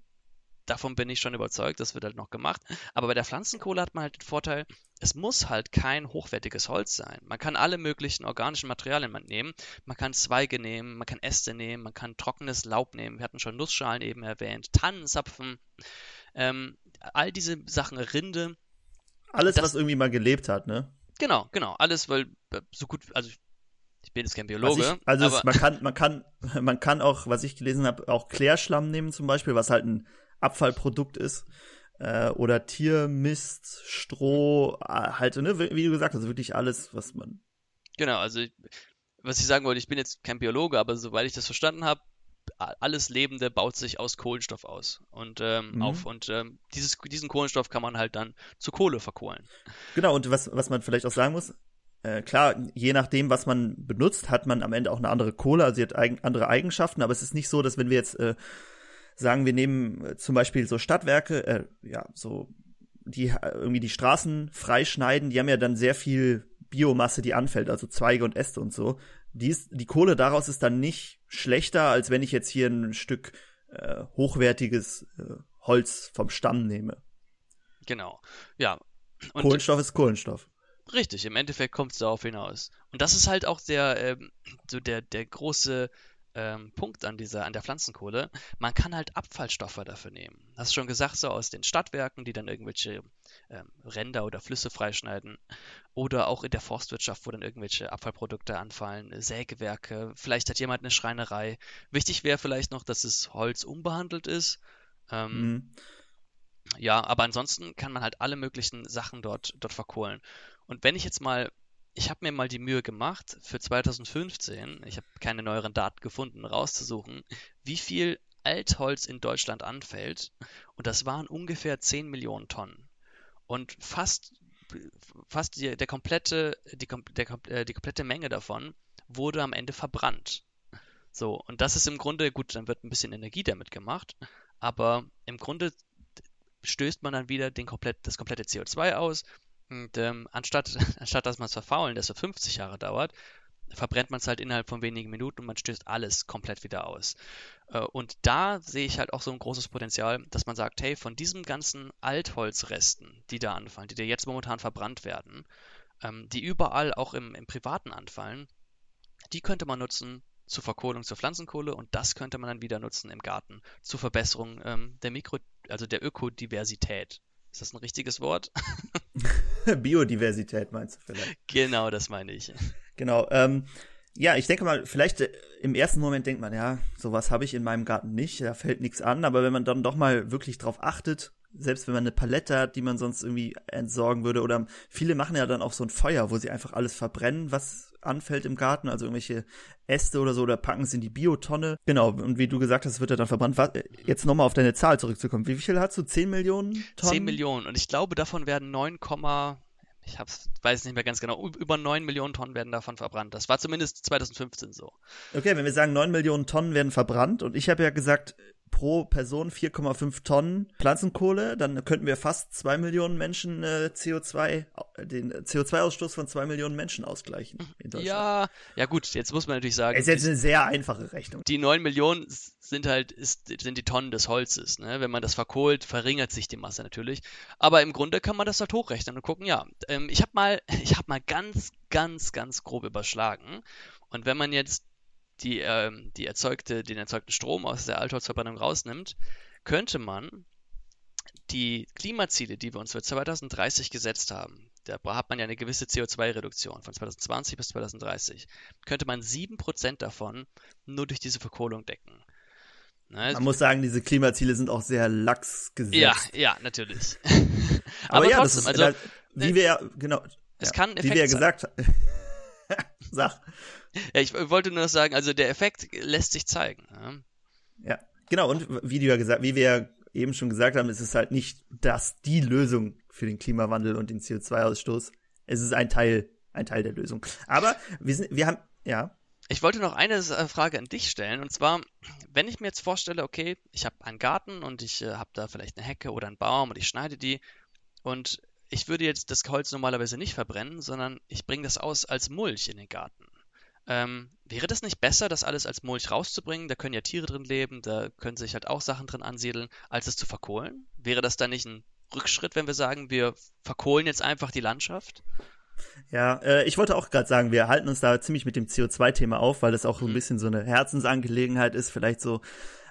davon bin ich schon überzeugt, das wird halt noch gemacht. Aber bei der Pflanzenkohle hat man halt den Vorteil, es muss halt kein hochwertiges Holz sein. Man kann alle möglichen organischen Materialien nehmen. Man kann Zweige nehmen, man kann Äste nehmen, man kann trockenes Laub nehmen. Wir hatten schon Nussschalen eben erwähnt, Tannenzapfen, ähm, all diese Sachen, Rinde. Alles, das, was irgendwie mal gelebt hat, ne? Genau, genau. Alles, weil äh, so gut, also ich bin jetzt kein Biologe. Ich, also es, man kann, man kann, man kann auch, was ich gelesen habe, auch Klärschlamm nehmen zum Beispiel, was halt ein Abfallprodukt ist. Äh, oder Tiermist, Stroh, äh, halt, ne, wie du gesagt hast, wirklich alles, was man. Genau, also was ich sagen wollte, ich bin jetzt kein Biologe, aber soweit ich das verstanden habe, alles Lebende baut sich aus Kohlenstoff aus und ähm, mhm. auf und ähm, dieses, diesen Kohlenstoff kann man halt dann zu Kohle verkohlen. Genau und was was man vielleicht auch sagen muss, äh, klar, je nachdem, was man benutzt, hat man am Ende auch eine andere Kohle, also sie hat eigen, andere Eigenschaften, aber es ist nicht so, dass wenn wir jetzt äh, sagen, wir nehmen äh, zum Beispiel so Stadtwerke, äh, ja, so die irgendwie die Straßen freischneiden, die haben ja dann sehr viel Biomasse, die anfällt, also Zweige und Äste und so. Die, ist, die Kohle daraus ist dann nicht schlechter, als wenn ich jetzt hier ein Stück äh, hochwertiges äh, Holz vom Stamm nehme. Genau, ja. Und Kohlenstoff ist Kohlenstoff. Richtig, im Endeffekt kommt es darauf hinaus. Und das ist halt auch der, ähm, so der, der große ähm, Punkt an dieser, an der Pflanzenkohle. Man kann halt Abfallstoffe dafür nehmen. Hast du schon gesagt, so aus den Stadtwerken, die dann irgendwelche ähm, Ränder oder Flüsse freischneiden. Oder auch in der Forstwirtschaft, wo dann irgendwelche Abfallprodukte anfallen, Sägewerke, vielleicht hat jemand eine Schreinerei. Wichtig wäre vielleicht noch, dass das Holz unbehandelt ist. Ähm, mhm. Ja, aber ansonsten kann man halt alle möglichen Sachen dort, dort verkohlen. Und wenn ich jetzt mal ich habe mir mal die Mühe gemacht, für 2015, ich habe keine neueren Daten gefunden, rauszusuchen, wie viel Altholz in Deutschland anfällt. Und das waren ungefähr 10 Millionen Tonnen. Und fast, fast die, der komplette, die, der, äh, die komplette Menge davon wurde am Ende verbrannt. So, und das ist im Grunde, gut, dann wird ein bisschen Energie damit gemacht, aber im Grunde stößt man dann wieder den komplett, das komplette CO2 aus, und ähm, anstatt, anstatt dass man es verfaulen, das für 50 Jahre dauert, verbrennt man es halt innerhalb von wenigen Minuten und man stößt alles komplett wieder aus. Äh, und da sehe ich halt auch so ein großes Potenzial, dass man sagt, hey, von diesen ganzen Altholzresten, die da anfallen, die da jetzt momentan verbrannt werden, ähm, die überall auch im, im Privaten anfallen, die könnte man nutzen zur Verkohlung zur Pflanzenkohle und das könnte man dann wieder nutzen im Garten zur Verbesserung ähm, der Mikro, also der Ökodiversität. Ist das ein richtiges Wort? Biodiversität meinst du vielleicht? Genau, das meine ich. Genau. Ähm, ja, ich denke mal, vielleicht äh, im ersten Moment denkt man, ja, sowas habe ich in meinem Garten nicht, da fällt nichts an, aber wenn man dann doch mal wirklich drauf achtet, selbst wenn man eine Palette hat, die man sonst irgendwie entsorgen würde, oder viele machen ja dann auch so ein Feuer, wo sie einfach alles verbrennen, was anfällt im Garten, also irgendwelche Äste oder so, oder packen es in die Biotonne. Genau, und wie du gesagt hast, wird er dann verbrannt. Jetzt nochmal auf deine Zahl zurückzukommen. Wie viel hast du? 10 Millionen Tonnen? 10 Millionen. Und ich glaube, davon werden 9, ich hab's, weiß nicht mehr ganz genau, über 9 Millionen Tonnen werden davon verbrannt. Das war zumindest 2015 so. Okay, wenn wir sagen 9 Millionen Tonnen werden verbrannt und ich habe ja gesagt, pro Person 4,5 Tonnen Pflanzenkohle, dann könnten wir fast 2 Millionen Menschen äh, CO2, den CO2-Ausstoß von 2 Millionen Menschen ausgleichen in Deutschland. Ja, ja gut, jetzt muss man natürlich sagen. Es ist jetzt eine sehr einfache Rechnung. Die 9 Millionen sind halt, ist, sind die Tonnen des Holzes. Ne? Wenn man das verkohlt, verringert sich die Masse natürlich. Aber im Grunde kann man das halt hochrechnen und gucken, ja, ähm, ich habe mal, ich habe mal ganz, ganz, ganz grob überschlagen. Und wenn man jetzt die, ähm, die erzeugte, den erzeugten Strom aus der Altholzverbrennung rausnimmt, könnte man die Klimaziele, die wir uns für 2030 gesetzt haben, da hat man ja eine gewisse CO2-Reduktion von 2020 bis 2030, könnte man 7% davon nur durch diese Verkohlung decken. Ne? Man muss sagen, diese Klimaziele sind auch sehr lax gesetzt. Ja, ja, natürlich. Aber, Aber ja, trotzdem, das ist, also, wie wir ja, genau. Es ja, kann Effekt Wie wir ja gesagt haben. Sag. Ja, ich wollte nur noch sagen, also der Effekt lässt sich zeigen. Ja, ja genau. Und wie du ja gesagt, wie wir ja eben schon gesagt haben, ist es halt nicht das die Lösung für den Klimawandel und den CO2-Ausstoß. Es ist ein Teil, ein Teil der Lösung. Aber wir sind, wir haben, ja. Ich wollte noch eine Frage an dich stellen und zwar, wenn ich mir jetzt vorstelle, okay, ich habe einen Garten und ich äh, habe da vielleicht eine Hecke oder einen Baum und ich schneide die und ich würde jetzt das Holz normalerweise nicht verbrennen, sondern ich bringe das aus als Mulch in den Garten. Ähm, wäre das nicht besser, das alles als Mulch rauszubringen? Da können ja Tiere drin leben, da können sich halt auch Sachen drin ansiedeln, als es zu verkohlen? Wäre das dann nicht ein Rückschritt, wenn wir sagen, wir verkohlen jetzt einfach die Landschaft? Ja, äh, ich wollte auch gerade sagen, wir halten uns da ziemlich mit dem CO2-Thema auf, weil das auch mhm. ein bisschen so eine Herzensangelegenheit ist, vielleicht so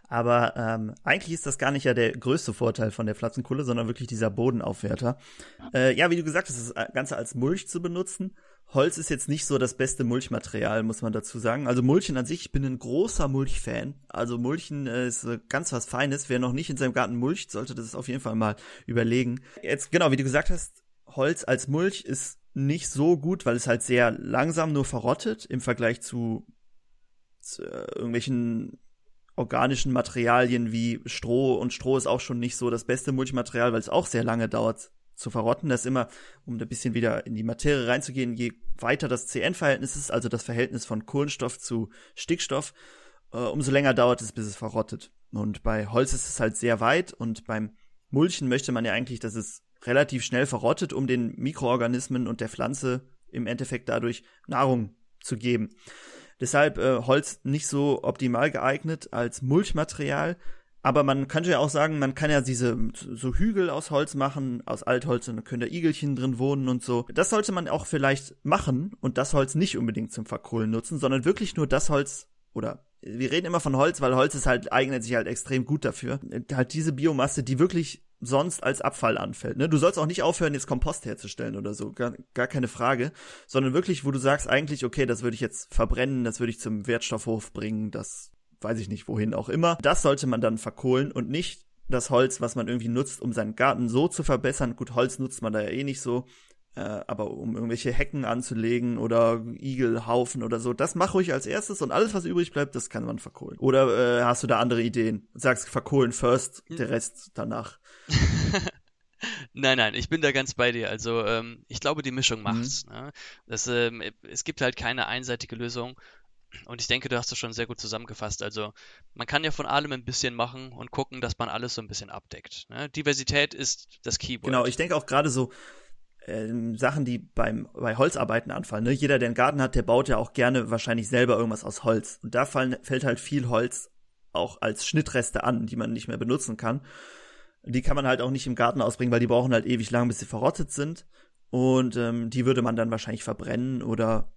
aber ähm, eigentlich ist das gar nicht ja der größte Vorteil von der Pflanzenkohle, sondern wirklich dieser Bodenaufwerter. Äh, ja, wie du gesagt hast, das Ganze als Mulch zu benutzen. Holz ist jetzt nicht so das beste Mulchmaterial, muss man dazu sagen. Also Mulchen an sich, ich bin ein großer Mulch-Fan. Also Mulchen äh, ist äh, ganz was Feines. Wer noch nicht in seinem Garten mulcht, sollte das auf jeden Fall mal überlegen. Jetzt, genau, wie du gesagt hast, Holz als Mulch ist nicht so gut, weil es halt sehr langsam nur verrottet im Vergleich zu, zu äh, irgendwelchen organischen Materialien wie Stroh und Stroh ist auch schon nicht so das beste Mulchmaterial, weil es auch sehr lange dauert zu verrotten. Das ist immer, um ein bisschen wieder in die Materie reinzugehen, je weiter das CN-Verhältnis ist, also das Verhältnis von Kohlenstoff zu Stickstoff, äh, umso länger dauert es, bis es verrottet. Und bei Holz ist es halt sehr weit und beim Mulchen möchte man ja eigentlich, dass es relativ schnell verrottet, um den Mikroorganismen und der Pflanze im Endeffekt dadurch Nahrung zu geben. Deshalb äh, Holz nicht so optimal geeignet als Mulchmaterial. Aber man könnte ja auch sagen, man kann ja diese so Hügel aus Holz machen, aus Altholz, und dann können da Igelchen drin wohnen und so. Das sollte man auch vielleicht machen und das Holz nicht unbedingt zum Verkohlen nutzen, sondern wirklich nur das Holz oder wir reden immer von Holz, weil Holz ist halt eignet sich halt extrem gut dafür. Halt diese Biomasse, die wirklich sonst als Abfall anfällt. Ne? Du sollst auch nicht aufhören, jetzt Kompost herzustellen oder so, gar, gar keine Frage, sondern wirklich, wo du sagst eigentlich, okay, das würde ich jetzt verbrennen, das würde ich zum Wertstoffhof bringen, das weiß ich nicht, wohin auch immer. Das sollte man dann verkohlen und nicht das Holz, was man irgendwie nutzt, um seinen Garten so zu verbessern. Gut, Holz nutzt man da ja eh nicht so, äh, aber um irgendwelche Hecken anzulegen oder Igelhaufen oder so, das mach ruhig als erstes und alles, was übrig bleibt, das kann man verkohlen. Oder äh, hast du da andere Ideen? Sagst verkohlen first, hm. der Rest danach. Nein, nein, ich bin da ganz bei dir. Also ähm, ich glaube, die Mischung macht's. Mhm. Ne? Das, ähm, es gibt halt keine einseitige Lösung. Und ich denke, du hast das schon sehr gut zusammengefasst. Also man kann ja von allem ein bisschen machen und gucken, dass man alles so ein bisschen abdeckt. Ne? Diversität ist das Keyword. Genau, ich denke auch gerade so, äh, Sachen, die beim, bei Holzarbeiten anfallen. Ne? Jeder, der einen Garten hat, der baut ja auch gerne wahrscheinlich selber irgendwas aus Holz. Und da fallen, fällt halt viel Holz auch als Schnittreste an, die man nicht mehr benutzen kann. Die kann man halt auch nicht im Garten ausbringen, weil die brauchen halt ewig lang, bis sie verrottet sind. Und ähm, die würde man dann wahrscheinlich verbrennen oder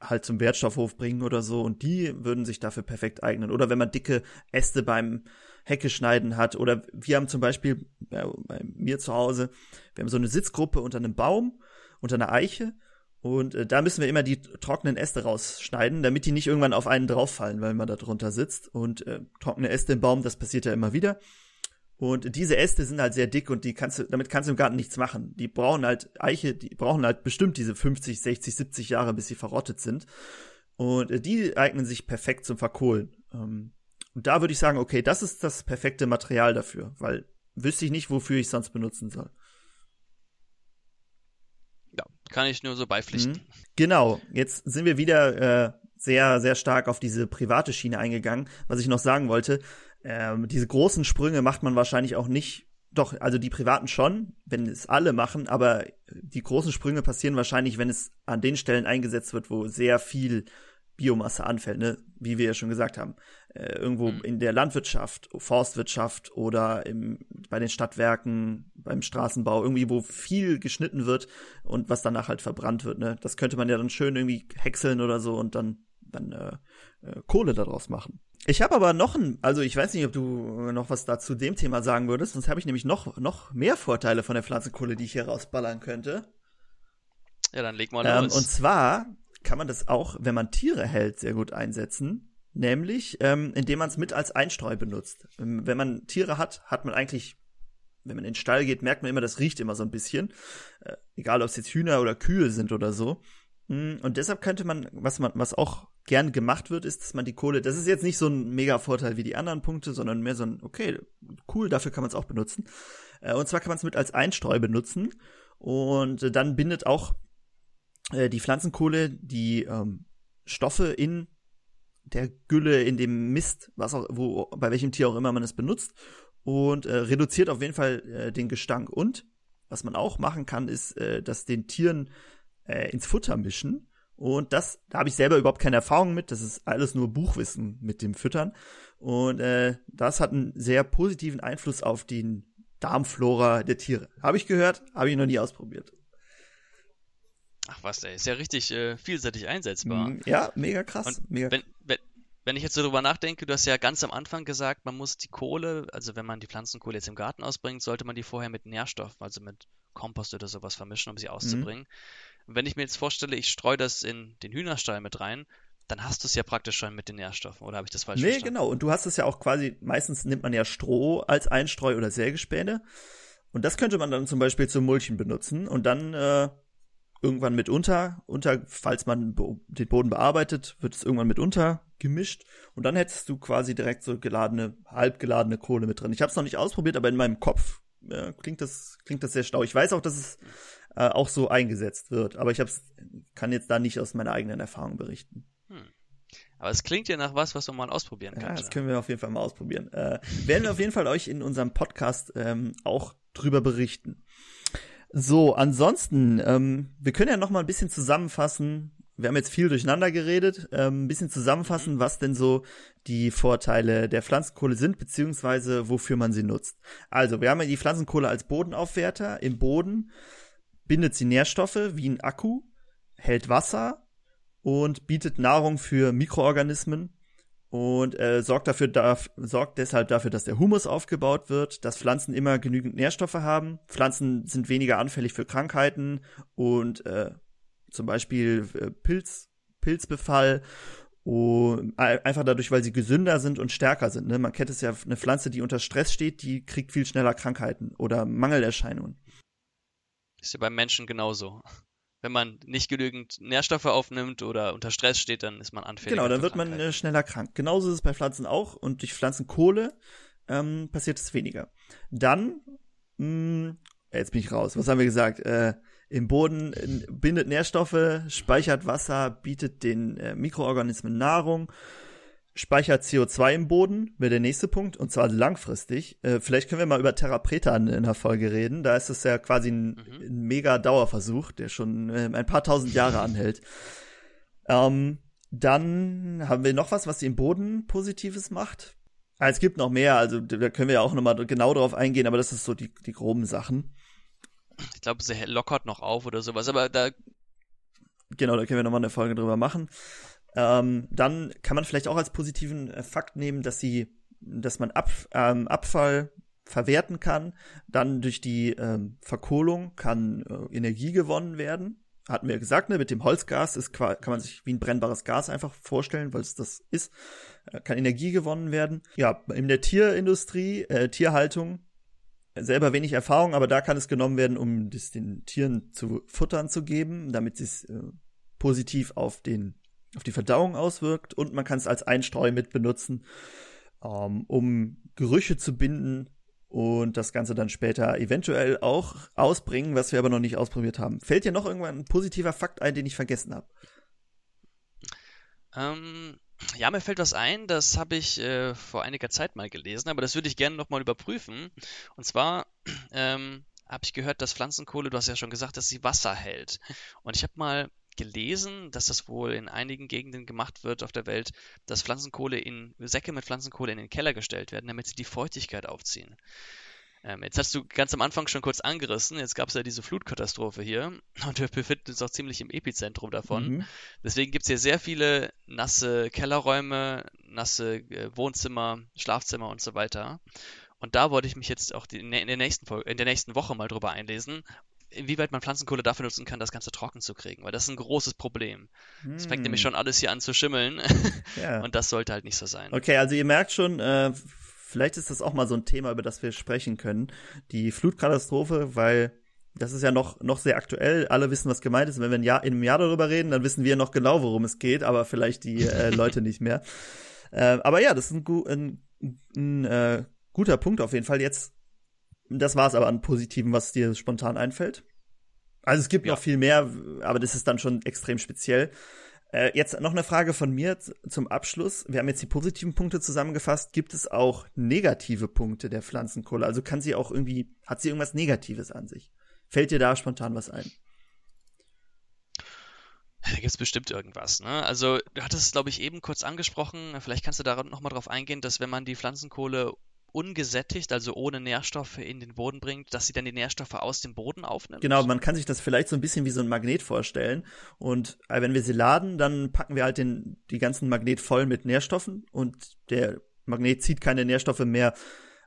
halt zum Wertstoffhof bringen oder so. Und die würden sich dafür perfekt eignen. Oder wenn man dicke Äste beim Hecke schneiden hat. Oder wir haben zum Beispiel bei, bei mir zu Hause, wir haben so eine Sitzgruppe unter einem Baum, unter einer Eiche. Und äh, da müssen wir immer die trockenen Äste rausschneiden, damit die nicht irgendwann auf einen drauffallen, weil man da drunter sitzt. Und äh, trockene Äste im Baum, das passiert ja immer wieder. Und diese Äste sind halt sehr dick und die kannst du, damit kannst du im Garten nichts machen. Die brauchen halt Eiche, die brauchen halt bestimmt diese 50, 60, 70 Jahre, bis sie verrottet sind. Und äh, die eignen sich perfekt zum Verkohlen. Ähm, und da würde ich sagen, okay, das ist das perfekte Material dafür, weil wüsste ich nicht, wofür ich sonst benutzen soll. Ja, kann ich nur so beipflichten. Mhm. Genau, jetzt sind wir wieder äh, sehr, sehr stark auf diese private Schiene eingegangen. Was ich noch sagen wollte, ähm, diese großen Sprünge macht man wahrscheinlich auch nicht doch, also die privaten schon, wenn es alle machen, aber die großen Sprünge passieren wahrscheinlich, wenn es an den Stellen eingesetzt wird, wo sehr viel Biomasse anfällt, ne? wie wir ja schon gesagt haben. Äh, irgendwo mhm. in der Landwirtschaft, Forstwirtschaft oder im, bei den Stadtwerken, beim Straßenbau, irgendwie, wo viel geschnitten wird und was danach halt verbrannt wird. Ne? Das könnte man ja dann schön irgendwie häckseln oder so und dann, dann äh, äh, Kohle daraus machen. Ich habe aber noch ein, also ich weiß nicht, ob du noch was dazu dem Thema sagen würdest, sonst habe ich nämlich noch, noch mehr Vorteile von der Pflanzenkohle, die ich hier rausballern könnte. Ja, dann leg mal los. Ähm, und zwar kann man das auch, wenn man Tiere hält, sehr gut einsetzen. nämlich ähm, indem man es mit als Einstreu benutzt. Ähm, wenn man Tiere hat, hat man eigentlich, wenn man in den Stall geht, merkt man immer, das riecht immer so ein bisschen. Äh, egal, ob es jetzt Hühner oder Kühe sind oder so. Mm, und deshalb könnte man, was man, was auch gern gemacht wird, ist, dass man die Kohle, das ist jetzt nicht so ein mega Vorteil wie die anderen Punkte, sondern mehr so ein, okay, cool, dafür kann man es auch benutzen. Äh, und zwar kann man es mit als Einstreu benutzen. Und äh, dann bindet auch äh, die Pflanzenkohle die ähm, Stoffe in der Gülle, in dem Mist, was auch, wo, bei welchem Tier auch immer man es benutzt, und äh, reduziert auf jeden Fall äh, den Gestank. Und was man auch machen kann, ist, äh, dass den Tieren ins Futter mischen. Und das, da habe ich selber überhaupt keine Erfahrung mit. Das ist alles nur Buchwissen mit dem Füttern. Und äh, das hat einen sehr positiven Einfluss auf den Darmflora der Tiere. Habe ich gehört, habe ich noch nie ausprobiert. Ach was, ey, ist ja richtig äh, vielseitig einsetzbar. Mm, ja, mega krass. Und mega. Wenn, wenn, wenn ich jetzt so drüber nachdenke, du hast ja ganz am Anfang gesagt, man muss die Kohle, also wenn man die Pflanzenkohle jetzt im Garten ausbringt, sollte man die vorher mit Nährstoffen, also mit Kompost oder sowas vermischen, um sie Mhm. Und wenn ich mir jetzt vorstelle, ich streue das in den Hühnerstall mit rein, dann hast du es ja praktisch schon mit den Nährstoffen, oder habe ich das falsch Nee, verstanden? genau. Und du hast es ja auch quasi, meistens nimmt man ja Stroh als Einstreu oder Sägespäne. Und das könnte man dann zum Beispiel zum Mulchen benutzen und dann äh, irgendwann mit unter, unter, falls man den Boden bearbeitet, wird es irgendwann mit unter gemischt und dann hättest du quasi direkt so geladene, halb geladene Kohle mit drin. Ich habe es noch nicht ausprobiert, aber in meinem Kopf äh, klingt das klingt das sehr schlau. Ich weiß auch, dass es äh, auch so eingesetzt wird, aber ich hab's, kann jetzt da nicht aus meiner eigenen Erfahrung berichten. Aber es klingt ja nach was, was man mal ausprobieren Ja, könnte. das können wir auf jeden Fall mal ausprobieren. Äh, werden wir auf jeden Fall euch in unserem Podcast ähm, auch drüber berichten. So, ansonsten, ähm, wir können ja noch mal ein bisschen zusammenfassen. Wir haben jetzt viel durcheinander geredet. Ähm, ein bisschen zusammenfassen, was denn so die Vorteile der Pflanzenkohle sind, beziehungsweise wofür man sie nutzt. Also, wir haben ja die Pflanzenkohle als Bodenaufwerter. Im Boden bindet sie Nährstoffe wie ein Akku, hält Wasser und bietet Nahrung für Mikroorganismen und äh, sorgt dafür darf, sorgt deshalb dafür, dass der Humus aufgebaut wird, dass Pflanzen immer genügend Nährstoffe haben. Pflanzen sind weniger anfällig für Krankheiten und äh, zum Beispiel äh, Pilz, Pilzbefall und einfach dadurch, weil sie gesünder sind und stärker sind. Ne? Man kennt es ja, eine Pflanze, die unter Stress steht, die kriegt viel schneller Krankheiten oder Mangelerscheinungen. Ist ja beim Menschen genauso. Wenn man nicht genügend Nährstoffe aufnimmt oder unter Stress steht, dann ist man anfällig. Genau, dann wird man äh, schneller krank. Genauso ist es bei Pflanzen auch und durch Pflanzenkohle ähm, passiert es weniger. Dann, mh, jetzt bin ich raus. Was haben wir gesagt? Äh, Im Boden bindet Nährstoffe, speichert Wasser, bietet den äh, Mikroorganismen Nahrung, speichert CO2 im Boden, wäre der nächste Punkt, und zwar langfristig. Äh, vielleicht können wir mal über Terra Preta in, in der Folge reden. Da ist es ja quasi ein, Mhm. ein mega Dauerversuch, der schon äh, ein paar tausend Jahre anhält. Ähm, dann haben wir noch was, was den Boden Positives macht. Ah, es gibt noch mehr, also da können wir ja auch nochmal genau drauf eingehen, aber das ist so die, die groben Sachen. Ich glaube, sie lockert noch auf oder sowas, aber da Genau, da können wir nochmal eine Folge drüber machen. Ähm, dann kann man vielleicht auch als positiven äh, Fakt nehmen, dass sie, dass man Ab, ähm, Abfall verwerten kann. Dann durch die ähm, Verkohlung kann äh, Energie gewonnen werden. Hatten wir gesagt, ne, mit dem Holzgas ist, kann man sich wie ein brennbares Gas einfach vorstellen, weil es das ist. Äh, kann Energie gewonnen werden. Ja, in der Tierindustrie, äh, Tierhaltung, äh, selber wenig Erfahrung, aber da kann es genommen werden, um das den Tieren zu futtern zu geben, damit sie es äh, positiv auf den auf die Verdauung auswirkt und man kann es als Einstreu mit benutzen, ähm, um Gerüche zu binden und das Ganze dann später eventuell auch ausbringen, was wir aber noch nicht ausprobiert haben. Fällt dir noch irgendwann ein positiver Fakt ein, den ich vergessen habe? Ähm, ja, mir fällt was ein, das habe ich äh, vor einiger Zeit mal gelesen, aber das würde ich gerne nochmal überprüfen. Und zwar ähm, habe ich gehört, dass Pflanzenkohle, du hast ja schon gesagt, dass sie Wasser hält. Und ich habe mal gelesen, dass das wohl in einigen Gegenden gemacht wird auf der Welt, dass Pflanzenkohle in Säcke mit Pflanzenkohle in den Keller gestellt werden, damit sie die Feuchtigkeit aufziehen. Ähm, jetzt hast du ganz am Anfang schon kurz angerissen, jetzt gab es ja diese Flutkatastrophe hier und wir befinden uns auch ziemlich im Epizentrum davon. Mhm. Deswegen gibt es hier sehr viele nasse Kellerräume, nasse äh, Wohnzimmer, Schlafzimmer und so weiter. Und da wollte ich mich jetzt auch die, in der nächsten Folge, in der nächsten Woche mal drüber einlesen, inwieweit man Pflanzenkohle dafür nutzen kann, das Ganze trocken zu kriegen, weil das ist ein großes Problem. Es fängt nämlich hm. schon alles hier an zu schimmeln ja. und das sollte halt nicht so sein. Okay, also ihr merkt schon, äh, vielleicht ist das auch mal so ein Thema, über das wir sprechen können. Die Flutkatastrophe, weil das ist ja noch, noch sehr aktuell. Alle wissen, was gemeint ist. Wenn wir ein Jahr, in einem Jahr darüber reden, dann wissen wir noch genau, worum es geht, aber vielleicht die äh, Leute nicht mehr. Äh, aber ja, das ist ein, ein, ein, äh, guter Punkt auf jeden Fall. Jetzt das war es aber an Positiven, was dir spontan einfällt. Also es gibt ja. noch viel mehr, aber das ist dann schon extrem speziell. Äh, jetzt noch eine Frage von mir zum Abschluss. Wir haben jetzt die positiven Punkte zusammengefasst. Gibt es auch negative Punkte der Pflanzenkohle? Also kann sie auch irgendwie, hat sie irgendwas Negatives an sich? Fällt dir da spontan was ein? Da gibt es bestimmt irgendwas. Ne? Also du hattest es, glaube ich, eben kurz angesprochen. Vielleicht kannst du da nochmal drauf eingehen, dass wenn man die Pflanzenkohle ungesättigt, also ohne Nährstoffe in den Boden bringt, dass sie dann die Nährstoffe aus dem Boden aufnimmt. Genau, man kann sich das vielleicht so ein bisschen wie so ein Magnet vorstellen. Und äh, wenn wir sie laden, dann packen wir halt den, die ganzen Magnet voll mit Nährstoffen und der Magnet zieht keine Nährstoffe mehr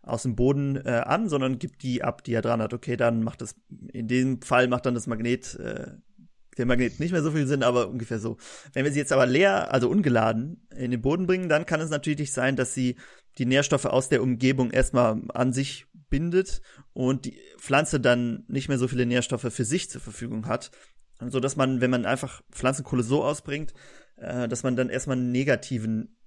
aus dem Boden äh, an, sondern gibt die ab, die er dran hat. Okay, dann macht das, in dem Fall macht dann das Magnet, äh, der Magnet nicht mehr so viel Sinn, aber ungefähr so. Wenn wir sie jetzt aber leer, also ungeladen, in den Boden bringen, dann kann es natürlich sein, dass sie die Nährstoffe aus der Umgebung erstmal an sich bindet und die Pflanze dann nicht mehr so viele Nährstoffe für sich zur Verfügung hat. So dass man, wenn man einfach Pflanzenkohle so ausbringt, äh, dass man dann erstmal einen negativen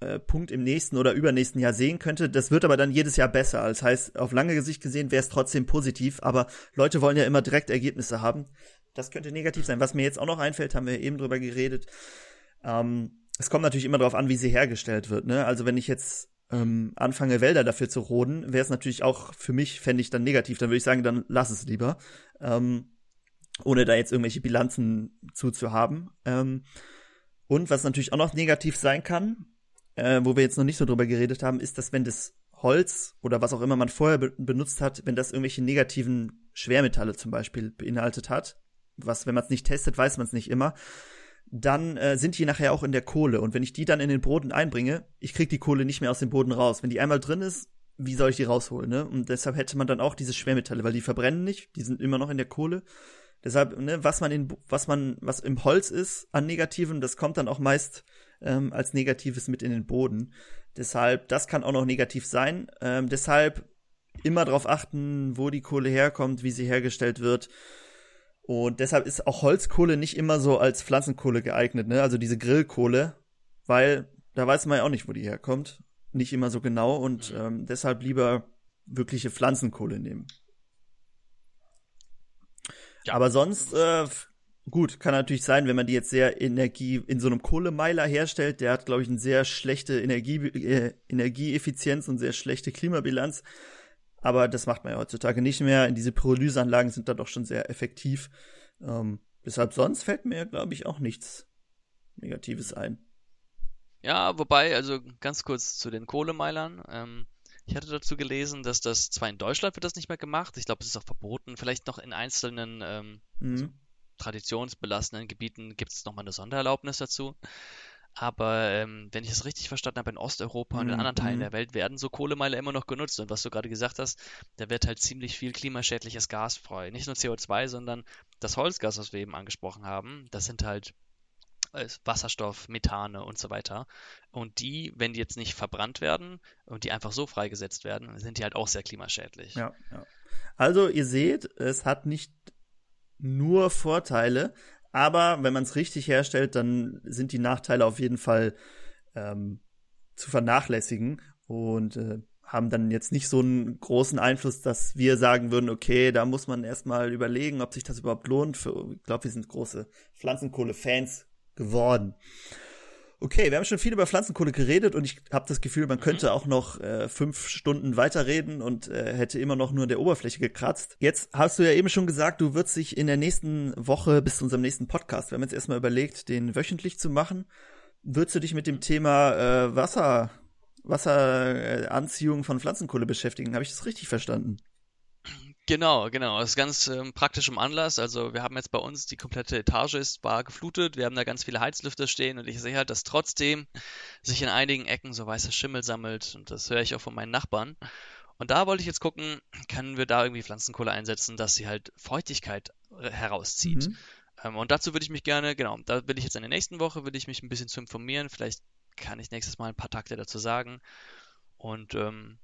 äh, Punkt im nächsten oder übernächsten Jahr sehen könnte. Das wird aber dann jedes Jahr besser. Das heißt, auf lange Gesicht gesehen wäre es trotzdem positiv, aber Leute wollen ja immer direkt Ergebnisse haben. Das könnte negativ sein. Was mir jetzt auch noch einfällt, haben wir eben drüber geredet. Ähm, es kommt natürlich immer darauf an, wie sie hergestellt wird. Ne? Also wenn ich jetzt ähm, anfange, Wälder dafür zu roden, wäre es natürlich auch für mich, fände ich dann negativ. Dann würde ich sagen, dann lass es lieber. Ähm, ohne da jetzt irgendwelche Bilanzen zuzuhaben. Ähm, und was natürlich auch noch negativ sein kann, äh, wo wir jetzt noch nicht so drüber geredet haben, ist, dass wenn das Holz oder was auch immer man vorher be benutzt hat, wenn das irgendwelche negativen Schwermetalle zum Beispiel beinhaltet hat, was, wenn man es nicht testet, weiß man es nicht immer, dann äh, sind die nachher auch in der Kohle. Und wenn ich die dann in den Boden einbringe, ich krieg die Kohle nicht mehr aus dem Boden raus. Wenn die einmal drin ist, wie soll ich die rausholen, ne? Und deshalb hätte man dann auch diese Schwermetalle, weil die verbrennen nicht, die sind immer noch in der Kohle. Deshalb, ne, was man in, was man, was im Holz ist an Negativen, das kommt dann auch meist ähm, als Negatives mit in den Boden. Deshalb, das kann auch noch negativ sein. Ähm, deshalb immer darauf achten, wo die Kohle herkommt, wie sie hergestellt wird. Und deshalb ist auch Holzkohle nicht immer so als Pflanzenkohle geeignet, ne? Also diese Grillkohle, weil da weiß man ja auch nicht, wo die herkommt. Nicht immer so genau und mhm. ähm, deshalb lieber wirkliche Pflanzenkohle nehmen. Ja. Aber sonst, äh, gut, kann natürlich sein, wenn man die jetzt sehr Energie in so einem Kohlemeiler herstellt, der hat, glaube ich, eine sehr schlechte Energie, äh, Energieeffizienz und sehr schlechte Klimabilanz. Aber das macht man ja heutzutage nicht mehr. Diese Pyrolyseanlagen sind da doch schon sehr effektiv. Ähm, deshalb sonst fällt mir, glaube ich, auch nichts Negatives ein. Ja, wobei, also ganz kurz zu den Kohlemeilern. Ähm, ich hatte dazu gelesen, dass das zwar in Deutschland wird das nicht mehr gemacht, ich glaube, es ist auch verboten, vielleicht noch in einzelnen ähm, mhm. also traditionsbelassenen Gebieten gibt es nochmal eine Sondererlaubnis dazu. Aber ähm, wenn ich es richtig verstanden habe, in Osteuropa und in anderen Teilen mhm. der Welt werden so Kohlemeiler immer noch genutzt. Und was du gerade gesagt hast, da wird halt ziemlich viel klimaschädliches Gas frei. Nicht nur CO2, sondern das Holzgas, was wir eben angesprochen haben, das sind halt äh, Wasserstoff, Methane und so weiter. Und die, wenn die jetzt nicht verbrannt werden und die einfach so freigesetzt werden, sind die halt auch sehr klimaschädlich. Ja, ja. Also ihr seht, es hat nicht nur Vorteile, aber wenn man es richtig herstellt, dann sind die Nachteile auf jeden Fall ähm, zu vernachlässigen und äh, haben dann jetzt nicht so einen großen Einfluss, dass wir sagen würden, okay, da muss man erstmal überlegen, ob sich das überhaupt lohnt. Für, ich glaube, wir sind große Pflanzenkohle-Fans geworden. Okay, wir haben schon viel über Pflanzenkohle geredet und ich habe das Gefühl, man könnte auch noch äh, fünf Stunden weiterreden und äh, hätte immer noch nur der Oberfläche gekratzt. Jetzt hast du ja eben schon gesagt, du würdest dich in der nächsten Woche bis zu unserem nächsten Podcast, wir haben jetzt erstmal überlegt, den wöchentlich zu machen, würdest du dich mit dem Thema äh, Wasser, Wasseranziehung von Pflanzenkohle beschäftigen? Habe ich das richtig verstanden? Genau, genau. Das ist ganz ähm, praktisch im Anlass. Also wir haben jetzt bei uns die komplette Etage ist war geflutet. Wir haben da ganz viele Heizlüfter stehen und ich sehe halt, dass trotzdem sich in einigen Ecken so weißer Schimmel sammelt und das höre ich auch von meinen Nachbarn. Und da wollte ich jetzt gucken, können wir da irgendwie Pflanzenkohle einsetzen, dass sie halt Feuchtigkeit herauszieht. Mhm. Ähm, und dazu würde ich mich gerne, genau, da will ich jetzt in der nächsten Woche, will ich mich ein bisschen zu informieren. Vielleicht kann ich nächstes Mal ein paar Takte dazu sagen. Und ähm,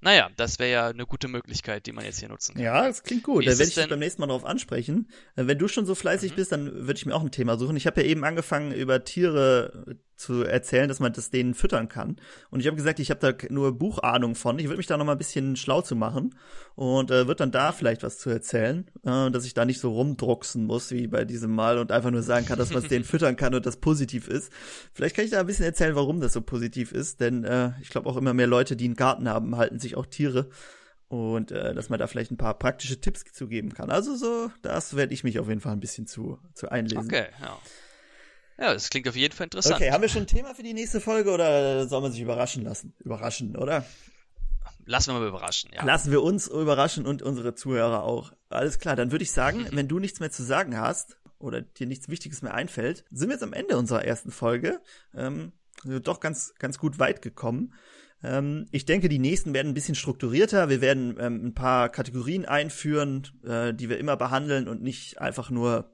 naja, das wäre ja eine gute Möglichkeit, die man jetzt hier nutzen kann. Ja, das klingt gut. da werde ich dich beim nächsten Mal darauf ansprechen. Äh, wenn du schon so fleißig mhm. bist, dann würde ich mir auch ein Thema suchen. Ich habe ja eben angefangen, über Tiere zu erzählen, dass man das denen füttern kann. Und ich habe gesagt, ich habe da nur Buchahnung von. Ich würde mich da noch mal ein bisschen schlau zu machen und äh, wird dann da vielleicht was zu erzählen, äh, dass ich da nicht so rumdrucksen muss wie bei diesem Mal und einfach nur sagen kann, dass man es denen füttern kann und das positiv ist. Vielleicht kann ich da ein bisschen erzählen, warum das so positiv ist, denn äh, ich glaube auch immer mehr Leute, die einen Garten haben, halten sich auch Tiere und äh, dass man da vielleicht ein paar praktische Tipps zu geben kann. Also so, das werde ich mich auf jeden Fall ein bisschen zu, zu einlesen. Okay, ja. Ja, das klingt auf jeden Fall interessant. Okay, haben wir schon ein Thema für die nächste Folge oder soll man sich überraschen lassen? Überraschen, oder? Lassen wir mal überraschen, ja. Lassen wir uns überraschen und unsere Zuhörer auch. Alles klar, dann würde ich sagen, wenn du nichts mehr zu sagen hast oder dir nichts Wichtiges mehr einfällt, sind wir jetzt am Ende unserer ersten Folge. Ähm, doch ganz, ganz gut weit gekommen. Ähm, ich denke, die nächsten werden ein bisschen strukturierter. Wir werden ähm, ein paar Kategorien einführen, äh, die wir immer behandeln und nicht einfach nur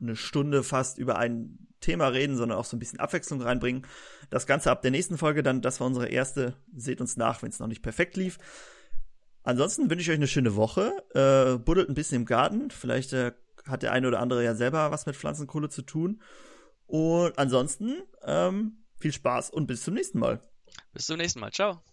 eine Stunde fast über ein Thema reden, sondern auch so ein bisschen Abwechslung reinbringen. Das Ganze ab der nächsten Folge dann, das war unsere erste. Seht uns nach, wenn es noch nicht perfekt lief. Ansonsten wünsche ich euch eine schöne Woche. Äh, buddelt ein bisschen im Garten. Vielleicht äh, hat der eine oder andere ja selber was mit Pflanzenkohle zu tun. Und ansonsten ähm, viel Spaß und bis zum nächsten Mal. Bis zum nächsten Mal. Ciao.